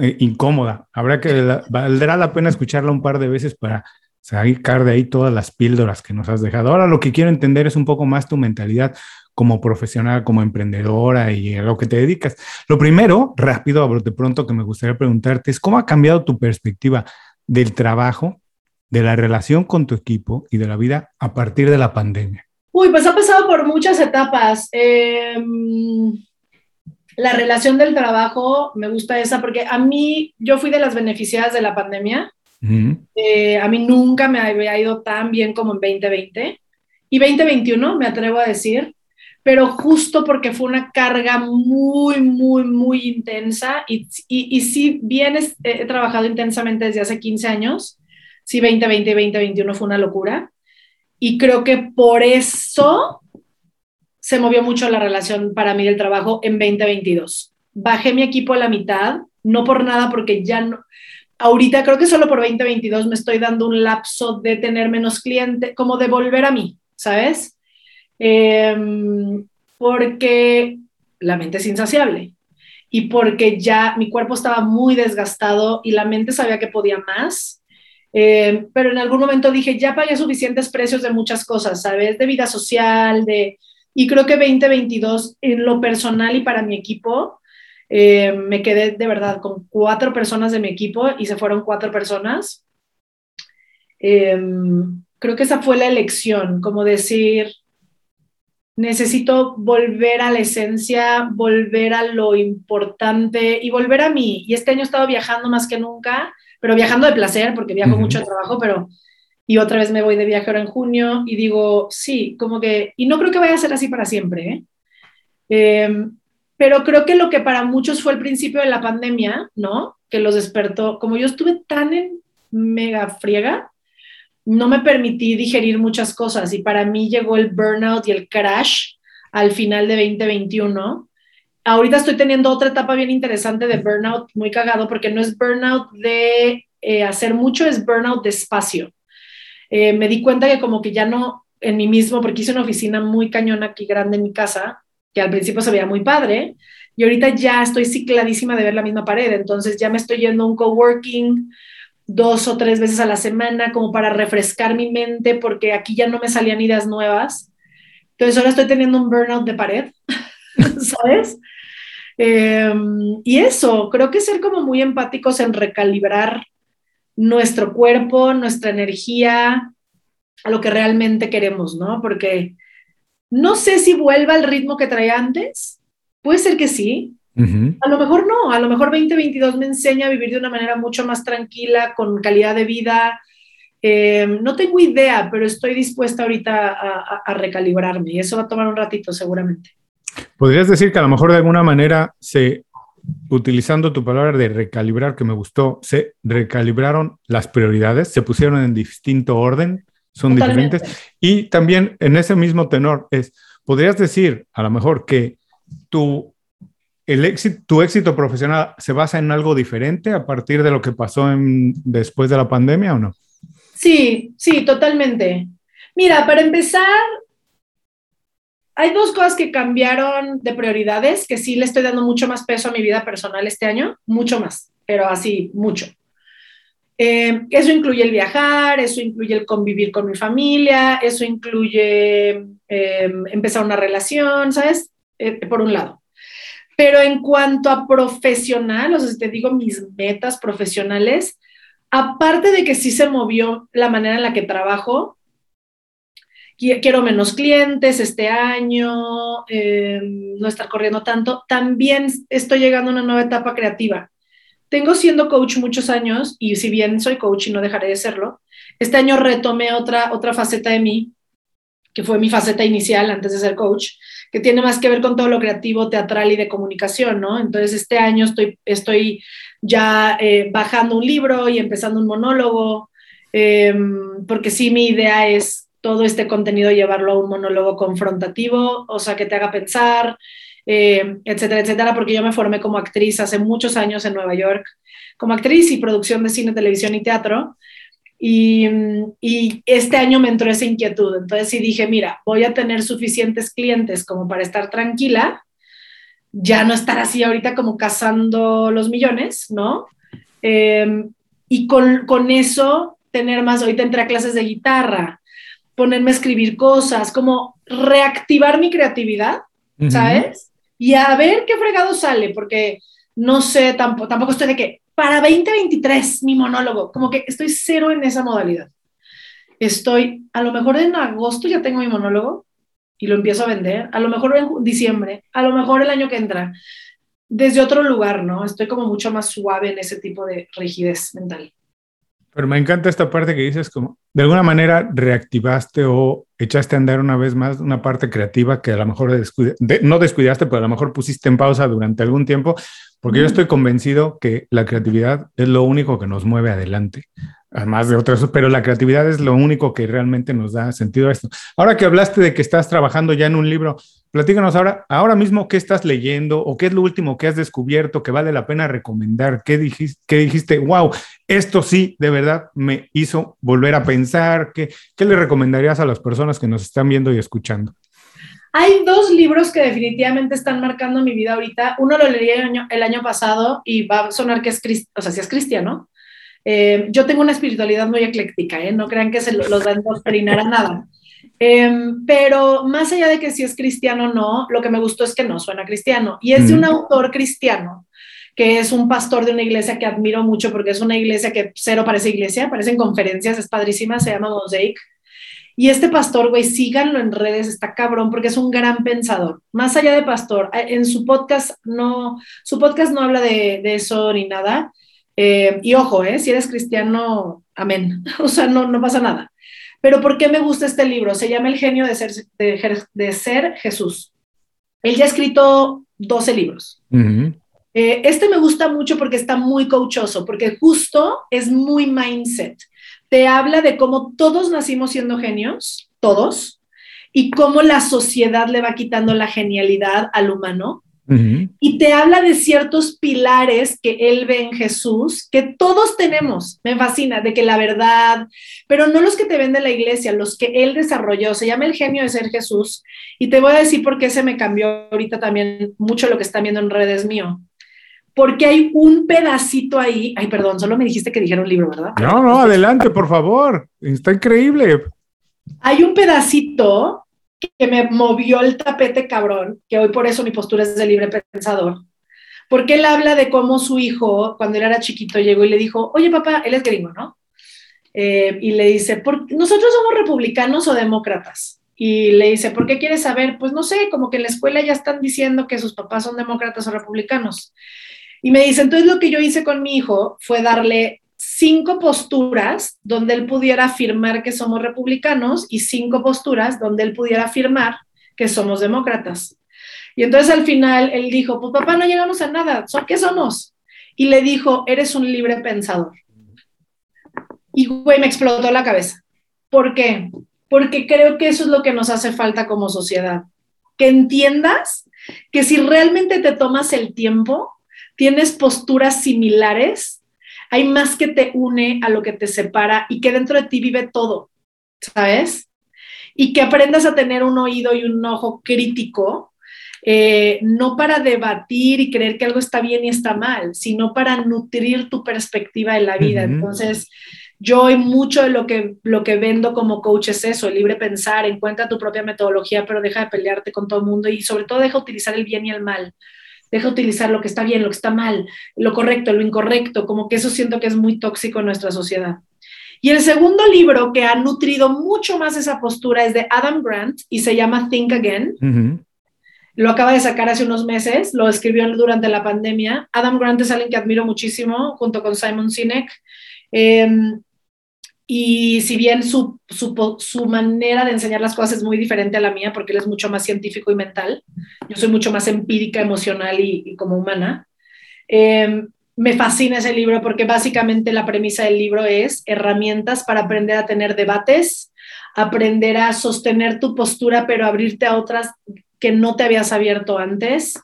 Eh, incómoda. Habrá que valdrá la pena escucharla un par de veces para sacar de ahí todas las píldoras que nos has dejado. Ahora lo que quiero entender es un poco más tu mentalidad como profesional, como emprendedora y a lo que te dedicas. Lo primero, rápido, de pronto que me gustaría preguntarte es cómo ha cambiado tu perspectiva del trabajo, de la relación con tu equipo y de la vida a partir de la pandemia. Uy, pues ha pasado por muchas etapas. Em, la relación del trabajo, me gusta esa porque a mí, yo fui de las beneficiadas de la pandemia. Eh, a mí nunca me había ido tan bien como en 2020 y 2021, me atrevo a decir pero justo porque fue una carga muy, muy, muy intensa y, y, si bien he trabajado intensamente desde hace 15 años, sí 2020 y 2021 fue una locura y creo que por eso se movió mucho la relación para mí del trabajo en 2022. Bajé mi equipo a la mitad, no por nada, porque ya no, ahorita creo que solo por 2022 me estoy dando un lapso de tener menos clientes, como de volver a mí, ¿sabes? Em, porque la mente es insaciable y porque ya mi cuerpo estaba muy desgastado y la mente sabía que podía más. Em, pero en algún momento dije, ya pagué suficientes precios de muchas cosas, ¿sabes? De vida social, de... Y creo que 2022, en lo personal y para mi equipo, em, me quedé de verdad con cuatro personas de mi equipo y se fueron cuatro personas. creo que esa fue la elección, como decir, necesito volver a la esencia, volver a lo importante y volver a mí. Y este año he estado viajando más que nunca, pero viajando de placer, porque viajo mucho de trabajo, pero... Y otra vez me voy de viaje ahora en junio y digo, sí, como que... Y no creo que vaya a ser así para siempre, ¿eh? Em, pero creo que lo que para muchos fue el principio de la pandemia, ¿no? Que los despertó, como yo estuve tan en mega friega, no me permití digerir muchas cosas y para mí llegó el burnout y el crash al final de 2021. Ahorita estoy teniendo otra etapa bien interesante de burnout, muy cagado, porque no es burnout de eh, hacer mucho, es burnout de espacio. Eh, me di cuenta que como que ya no en mí mismo, porque hice una oficina muy cañona aquí grande en mi casa, que al principio se veía muy padre, y ahorita ya estoy cicladísima de ver la misma pared, entonces ya me estoy yendo a un coworking, dos o tres veces a la semana como para refrescar mi mente porque aquí ya no me salían ideas nuevas. Entonces ahora estoy teniendo un burnout de pared ¿sabes? Em, y eso, creo que ser como muy empáticos en recalibrar nuestro cuerpo, nuestra energía, a lo que realmente queremos, ¿no? Porque no sé si vuelva al ritmo que traía antes, puede ser que sí, a lo mejor no, a lo mejor 2022 me enseña a vivir de una manera mucho más tranquila, con calidad de vida. Em, no tengo idea, pero estoy dispuesta ahorita a, a recalibrarme y eso va a tomar un ratito seguramente. ¿Podrías decir que a lo mejor de alguna manera se, utilizando tu palabra de recalibrar, que me gustó, se recalibraron las prioridades, se pusieron en distinto orden, son diferentes? Y también en ese mismo tenor es, ¿podrías decir a lo mejor que tu, el éxito, tu éxito profesional se basa en algo diferente a partir de lo que pasó en, después de la pandemia o no? Sí, sí, totalmente. Mira, para empezar, hay dos cosas que cambiaron de prioridades, que sí le estoy dando mucho más peso a mi vida personal este año, mucho más, pero así, mucho. Eh, eso incluye el viajar, eso incluye el convivir con mi familia, eso incluye eh, empezar una relación, ¿sabes? Eh, por un lado. Pero en cuanto a profesional, o sea, si te digo mis metas profesionales, aparte de que sí se movió la manera en la que trabajo, quiero menos clientes este año, eh, no estar corriendo tanto. También estoy llegando a una nueva etapa creativa. Tengo siendo coach muchos años y si bien soy coach y no dejaré de serlo, este año retomé otra, otra faceta de mí, que fue mi faceta inicial antes de ser coach, que tiene más que ver con todo lo creativo, teatral y de comunicación, ¿no? Entonces este año estoy, estoy ya eh, bajando un libro y empezando un monólogo, em, porque sí, mi idea es todo este contenido llevarlo a un monólogo confrontativo, o sea, que te haga pensar, eh, etcétera, etcétera, porque yo me formé como actriz hace muchos años en Nueva York, como actriz y producción de cine, televisión y teatro. Y, y, este año me entró esa inquietud. Entonces sí dije, mira, voy a tener suficientes clientes como para estar tranquila, ya no estar así ahorita como cazando los millones, ¿no? Eh, y con, con, eso tener más, ahorita entré a clases de guitarra, ponerme a escribir cosas, como reactivar mi creatividad, ¿sabes? Y a ver qué fregado sale, porque no sé, tampoco, tampoco estoy de que para 2023 mi monólogo, como que estoy cero en esa modalidad. Estoy, a lo mejor en agosto ya tengo mi monólogo y lo empiezo a vender, a lo mejor en diciembre, a lo mejor el año que entra, desde otro lugar, ¿no? Estoy como mucho más suave en ese tipo de rigidez mental. Pero me encanta esta parte que dices, como de alguna manera reactivaste o echaste a andar una vez más una parte creativa que a lo mejor no descuidaste, pero a lo mejor pusiste en pausa durante algún tiempo, porque yo estoy convencido que la creatividad es lo único que nos mueve adelante además de otras, pero la creatividad es lo único que realmente nos da sentido a esto. Ahora que hablaste de que estás trabajando ya en un libro, platícanos ahora, ahora mismo qué estás leyendo o qué es lo último que has descubierto que vale la pena recomendar, qué dijiste, qué dijiste wow, esto sí de verdad me hizo volver a pensar, qué, qué le recomendarías a las personas que nos están viendo y escuchando. Hay dos libros que definitivamente están marcando mi vida ahorita. Uno lo leí el año, el año pasado y va a sonar que es, o sea, si es cristiano, eh, yo tengo una espiritualidad muy ecléctica, ¿eh? no crean que se los doctrinar a nada. Em, pero más allá de que si es cristiano o no, lo que me gustó es que no suena cristiano. Y es de un autor cristiano, que es un pastor de una iglesia que admiro mucho porque es una iglesia que cero parece iglesia, parecen conferencias, es padrísima, se llama Mosaic. Y este pastor, güey, síganlo en redes, está cabrón, porque es un gran pensador. Más allá de pastor, en su podcast no, su podcast no habla de, de eso ni nada, eh, y ojo, eh, si eres cristiano, amén. O sea, no, no pasa nada. Pero ¿por qué me gusta este libro? Se llama El genio de ser, de, ser Jesús. Él ya ha escrito 12 libros. Eh, este me gusta mucho porque está muy coachoso, porque justo es muy mindset. Te habla de cómo todos nacimos siendo genios, todos, y cómo la sociedad le va quitando la genialidad al humano y te habla de ciertos pilares que él ve en Jesús, que todos tenemos, me fascina, de que la verdad, pero no los que te vende la iglesia, los que él desarrolló, se llama el genio de ser Jesús. Y te voy a decir por qué se me cambió ahorita también mucho lo que están viendo en redes mío. Porque hay un pedacito ahí, ay, perdón, solo me dijiste que dijera un libro, ¿verdad? No, no, adelante, por favor, está increíble. Hay un pedacito que me movió el tapete cabrón, que hoy por eso mi postura es de libre pensador, porque él habla de cómo su hijo, cuando él era chiquito, llegó y le dijo, oye papá, él es gringo, ¿no? Eh, y le dice, ¿nosotros somos republicanos o demócratas? Y le dice, ¿por qué quieres saber? Pues no sé, como que en la escuela ya están diciendo que sus papás son demócratas o republicanos. Y me dice, entonces lo que yo hice con mi hijo fue darle cinco posturas donde él pudiera afirmar que somos republicanos y cinco posturas donde él pudiera afirmar que somos demócratas. Y entonces al final él dijo, pues papá, no llegamos a nada, ¿qué somos? Y le dijo, eres un libre pensador. Y güey, me explotó la cabeza. ¿Por qué? Porque creo que eso es lo que nos hace falta como sociedad. Que entiendas que si realmente te tomas el tiempo, tienes posturas similares, hay más que te une a lo que te separa y que dentro de ti vive todo, ¿sabes? Y que aprendas a tener un oído y un ojo crítico, eh, no para debatir y creer que algo está bien y está mal, sino para nutrir tu perspectiva de la vida. Entonces, yo hoy mucho de lo que, lo que vendo como coach es eso, el libre pensar, encuentra tu propia metodología, pero deja de pelearte con todo el mundo y sobre todo deja utilizar el bien y el mal. Deja utilizar lo que está bien, lo que está mal, lo correcto, lo incorrecto, como que eso siento que es muy tóxico en nuestra sociedad. Y el segundo libro que ha nutrido mucho más esa postura es de Adam Grant y se llama Think Again. Lo acaba de sacar hace unos meses, lo escribió durante la pandemia. Adam Grant es alguien que admiro muchísimo, junto con Simon Sinek. Em, y si bien su, su, manera de enseñar las cosas es muy diferente a la mía, porque él es mucho más científico y mental, yo soy mucho más empírica, emocional y, como humana, em, me fascina ese libro porque básicamente la premisa del libro es herramientas para aprender a tener debates, aprender a sostener tu postura, pero abrirte a otras que no te habías abierto antes.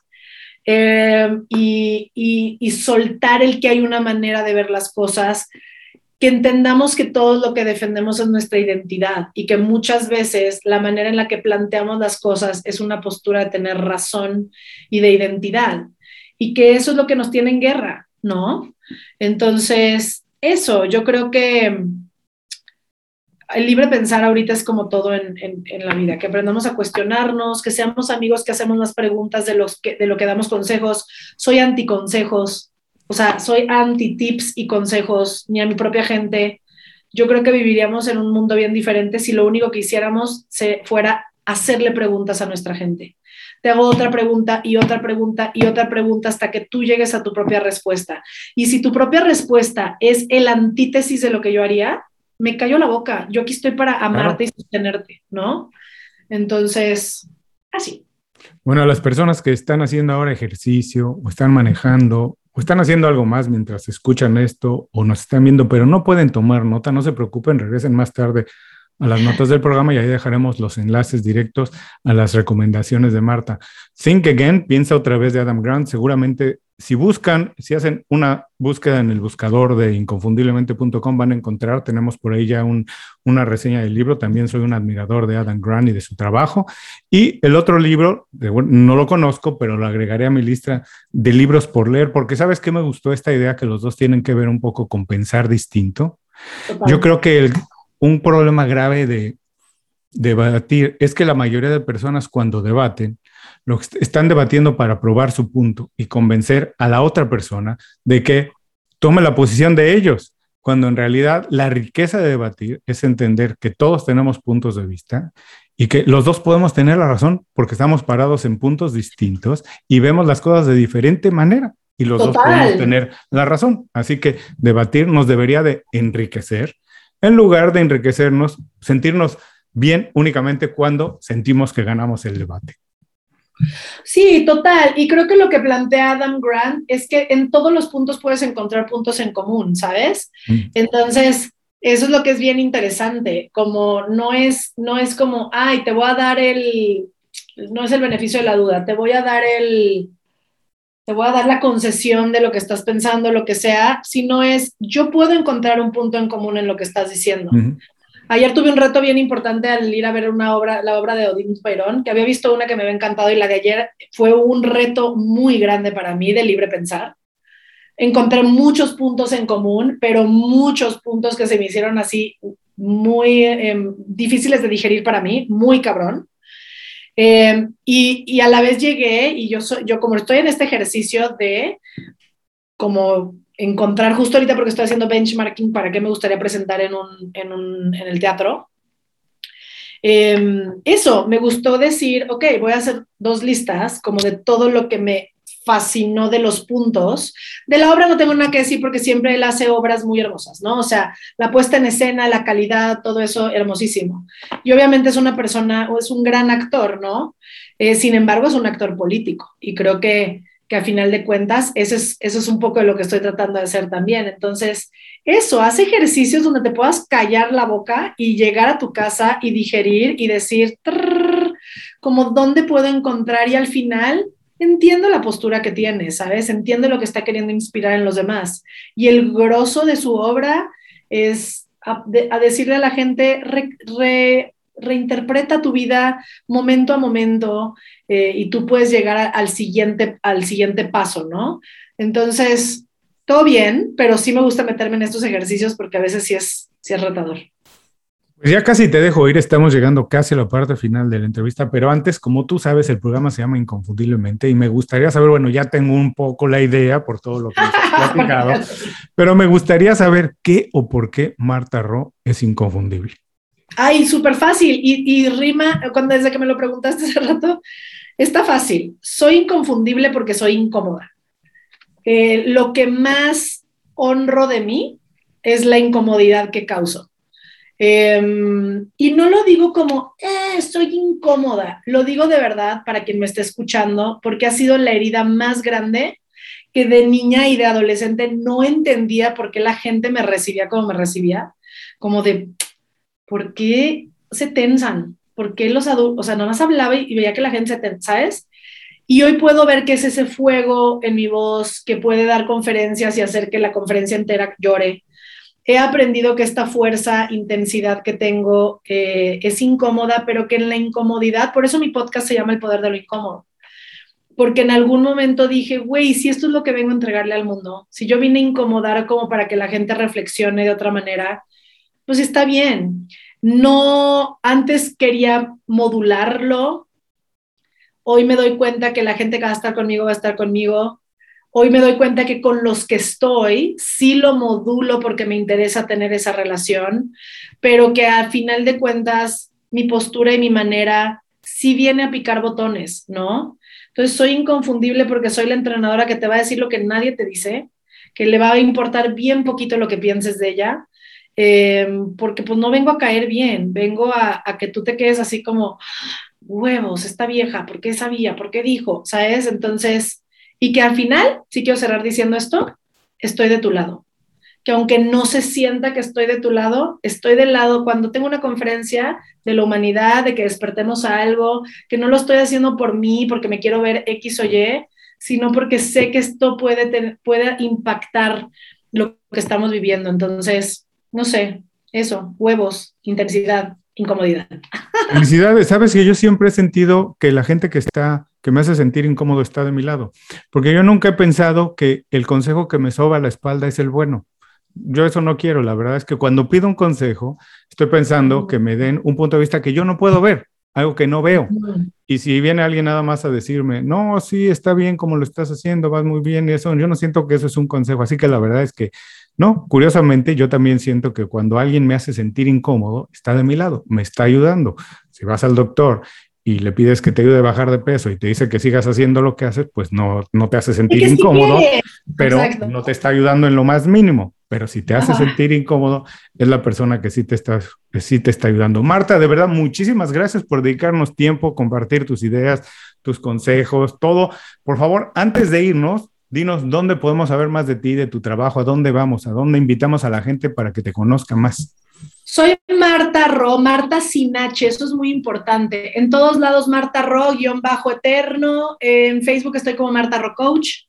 Em, y, y soltar el que hay una manera de ver las cosas que entendamos que todo lo que defendemos es nuestra identidad y que muchas veces la manera en la que planteamos las cosas es una postura de tener razón y de identidad y que eso es lo que nos tiene en guerra, ¿no? Entonces, eso, yo creo que el libre pensar ahorita es como todo en, la vida, que aprendamos a cuestionarnos, que seamos amigos, que hacemos las preguntas de, de lo que damos consejos. Soy anticonsejos, o sea, soy anti tips y consejos ni a mi propia gente. Yo creo que viviríamos en un mundo bien diferente si lo único que hiciéramos se fuera hacerle preguntas a nuestra gente. Te hago otra pregunta y otra pregunta y otra pregunta hasta que tú llegues a tu propia respuesta. Y si tu propia respuesta es el antítesis de lo que yo haría, me cayó la boca. Yo aquí estoy para amarte y sostenerte, ¿no? Entonces, así. Bueno, las personas que están haciendo ahora ejercicio o están manejando o están haciendo algo más mientras escuchan esto o nos están viendo, pero no pueden tomar nota, no se preocupen, regresen más tarde a las notas del programa y ahí dejaremos los enlaces directos a las recomendaciones de Marta. Think Again, piensa otra vez de Adam Grant, seguramente si buscan, si hacen una búsqueda en el buscador de inconfundiblemente.com van a encontrar, tenemos por ahí ya una reseña del libro, también soy un admirador de Adam Grant y de su trabajo. Y el otro libro, no lo conozco, pero lo agregaré a mi lista de libros por leer, porque sabes que me gustó esta idea que los dos tienen que ver un poco con pensar distinto. Yo creo que un problema grave de debatir es que la mayoría de personas cuando debaten, lo están debatiendo para probar su punto y convencer a la otra persona de que tome la posición de ellos, cuando en realidad la riqueza de debatir es entender que todos tenemos puntos de vista y que los dos podemos tener la razón porque estamos parados en puntos distintos y vemos las cosas de diferente manera y los dos podemos tener la razón. Así que debatir nos debería de enriquecer en lugar de enriquecernos, sentirnos bien únicamente cuando sentimos que ganamos el debate. Sí, total. Y creo que lo que plantea Adam Grant es que en todos los puntos puedes encontrar puntos en común, ¿sabes? Mm. Entonces, eso es lo que es bien interesante, como no es, no es como, ay, te voy a dar el, no es el beneficio de la duda, te voy a dar el, te voy a dar la concesión de lo que estás pensando, lo que sea, sino es, yo puedo encontrar un punto en común en lo que estás diciendo. Ayer tuve un reto bien importante al ir a ver una obra, la obra de Odín Perón, que había visto una que me había encantado y la de ayer fue un reto muy grande para mí de libre pensar. Encontré muchos puntos en común, pero muchos puntos que se me hicieron así muy em, difíciles de digerir para mí, muy cabrón. Eh, y, y, a la vez llegué y yo, yo como estoy en este ejercicio de como encontrar justo ahorita porque estoy haciendo benchmarking para qué me gustaría presentar en, un, en, un, en el teatro. Eh, eso, me gustó decir, ok, voy a hacer dos listas como de todo lo que me fascinó de los puntos. De la obra no tengo nada que decir porque siempre él hace obras muy hermosas, ¿no? O sea, la puesta en escena, la calidad, todo eso hermosísimo. Y obviamente es una persona o es un gran actor, ¿no? Eh, sin embargo, es un actor político y creo que que a final de cuentas, eso es, eso es un poco de lo que estoy tratando de hacer también. Entonces, eso, haz ejercicios donde te puedas callar la boca y llegar a tu casa y digerir y decir, como dónde puedo encontrar y al final entiendo la postura que tiene, ¿sabes? Entiendo lo que está queriendo inspirar en los demás. Y el grosso de su obra es a, decirle a la gente, reinterpreta tu vida momento a momento eh, y tú puedes llegar al, siguiente, al siguiente paso, ¿no? Entonces, todo bien, pero sí me gusta meterme en estos ejercicios porque a veces sí es, sí es retador. Pues ya casi te dejo ir, estamos llegando casi a la parte final de la entrevista, pero antes, como tú sabes, el programa se llama Inconfundiblemente y me gustaría saber, bueno, ya tengo un poco la idea por todo lo que has platicado, pero me gustaría saber qué o por qué Marta Ro es inconfundible. Ay, súper fácil. Y, rima, cuando desde que me lo preguntaste hace rato, está fácil. Soy inconfundible porque soy incómoda. Eh, lo que más honro de mí es la incomodidad que causo. Em, y no lo digo como, eh, soy incómoda, lo digo de verdad para quien me esté escuchando, porque ha sido la herida más grande que de niña y de adolescente no entendía por qué la gente me recibía como me recibía, como de, ¿por qué se tensan? ¿Por qué los adultos, o sea, nada más hablaba y, veía que la gente se tensa, ¿sabes? Y hoy puedo ver que es ese fuego en mi voz que puede dar conferencias y hacer que la conferencia entera llore. He aprendido que esta fuerza, intensidad que tengo eh, es incómoda, pero que en la incomodidad, por eso mi podcast se llama El Poder de lo Incómodo, porque en algún momento dije, güey, si esto es lo que vengo a entregarle al mundo, si yo vine a incomodar como para que la gente reflexione de otra manera, pues está bien. No, antes quería modularlo. Hoy me doy cuenta que la gente que va a estar conmigo va a estar conmigo. Hoy me doy cuenta que con los que estoy sí lo modulo porque me interesa tener esa relación, pero que al final de cuentas mi postura y mi manera sí viene a picar botones, ¿no? Entonces soy inconfundible porque soy la entrenadora que te va a decir lo que nadie te dice, que le va a importar bien poquito lo que pienses de ella eh, porque pues no vengo a caer bien, vengo a, que tú te quedes así como, huevos, esta vieja, ¿por qué sabía? ¿Por qué dijo? ¿Sabes? Entonces, y que al final, sí quiero cerrar diciendo esto, estoy de tu lado. Que aunque no se sienta que estoy de tu lado, estoy del lado cuando tengo una conferencia de la humanidad, de que despertemos a algo, que no lo estoy haciendo por mí, porque me quiero ver X o Y, sino porque sé que esto puede, puede impactar lo que estamos viviendo. Entonces, no sé, eso, huevos, intensidad, incomodidad. Felicidades, sabes que yo siempre he sentido que la gente que está, que me hace sentir incómodo está de mi lado, porque yo nunca he pensado que el consejo que me soba la espalda es el bueno. Yo eso no quiero, la verdad es que cuando pido un consejo, estoy pensando que me den un punto de vista que yo no puedo ver, algo que no veo. Y si viene alguien nada más a decirme, no, sí, está bien como lo estás haciendo, vas muy bien y eso, yo no siento que eso es un consejo. Así que la verdad es que no, curiosamente yo también siento que cuando alguien me hace sentir incómodo, está de mi lado, me está ayudando. Si vas al doctor y le pides que te ayude a bajar de peso y te dice que sigas haciendo lo que haces, pues no, no te hace sentir incómodo, pero no te está ayudando en lo más mínimo. Pero si te hace sentir incómodo, es la persona que sí te, está, que sí te está ayudando. Marta, de verdad, muchísimas gracias por dedicarnos tiempo, compartir tus ideas, tus consejos, todo. Por favor, antes de irnos, Dinos dónde podemos saber más de ti, de tu trabajo, a dónde vamos, a dónde invitamos a la gente para que te conozca más. Soy Marta Ro, Marta Sinache, eso es muy importante. En todos lados, Marta Ro, guion bajo eterno. En Facebook estoy como Marta Ro Coach.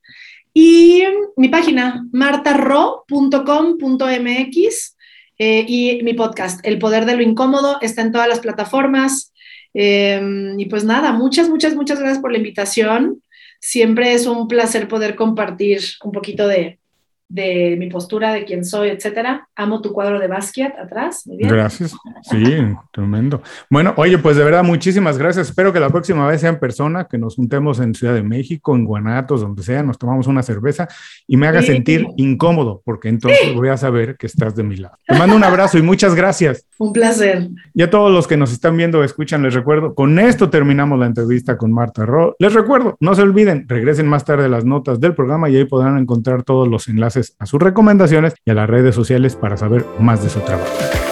Y mi página, martarro.com.mx. Eh, y mi podcast, El Poder de lo Incómodo, está en todas las plataformas. Em, y pues nada, muchas, muchas, muchas gracias por la invitación siempre es un placer poder compartir un poquito de, de mi postura, de quién soy, etcétera. Amo tu cuadro de Basquiat atrás. Muy bien. Gracias. Sí, tremendo. Bueno, oye, pues de verdad, muchísimas gracias. Espero que la próxima vez sea en persona, que nos juntemos en Ciudad de México, en Guanatos, donde sea, nos tomamos una cerveza y me haga sentir incómodo, porque entonces voy a saber que estás de mi lado. Te mando un abrazo y muchas gracias. Un placer. Y a todos los que nos están viendo o escuchan, les recuerdo, con esto terminamos la entrevista con Marta Ro. Les recuerdo, no se olviden, regresen más tarde las notas del programa y ahí podrán encontrar todos los enlaces a sus recomendaciones y a las redes sociales para saber más de su trabajo.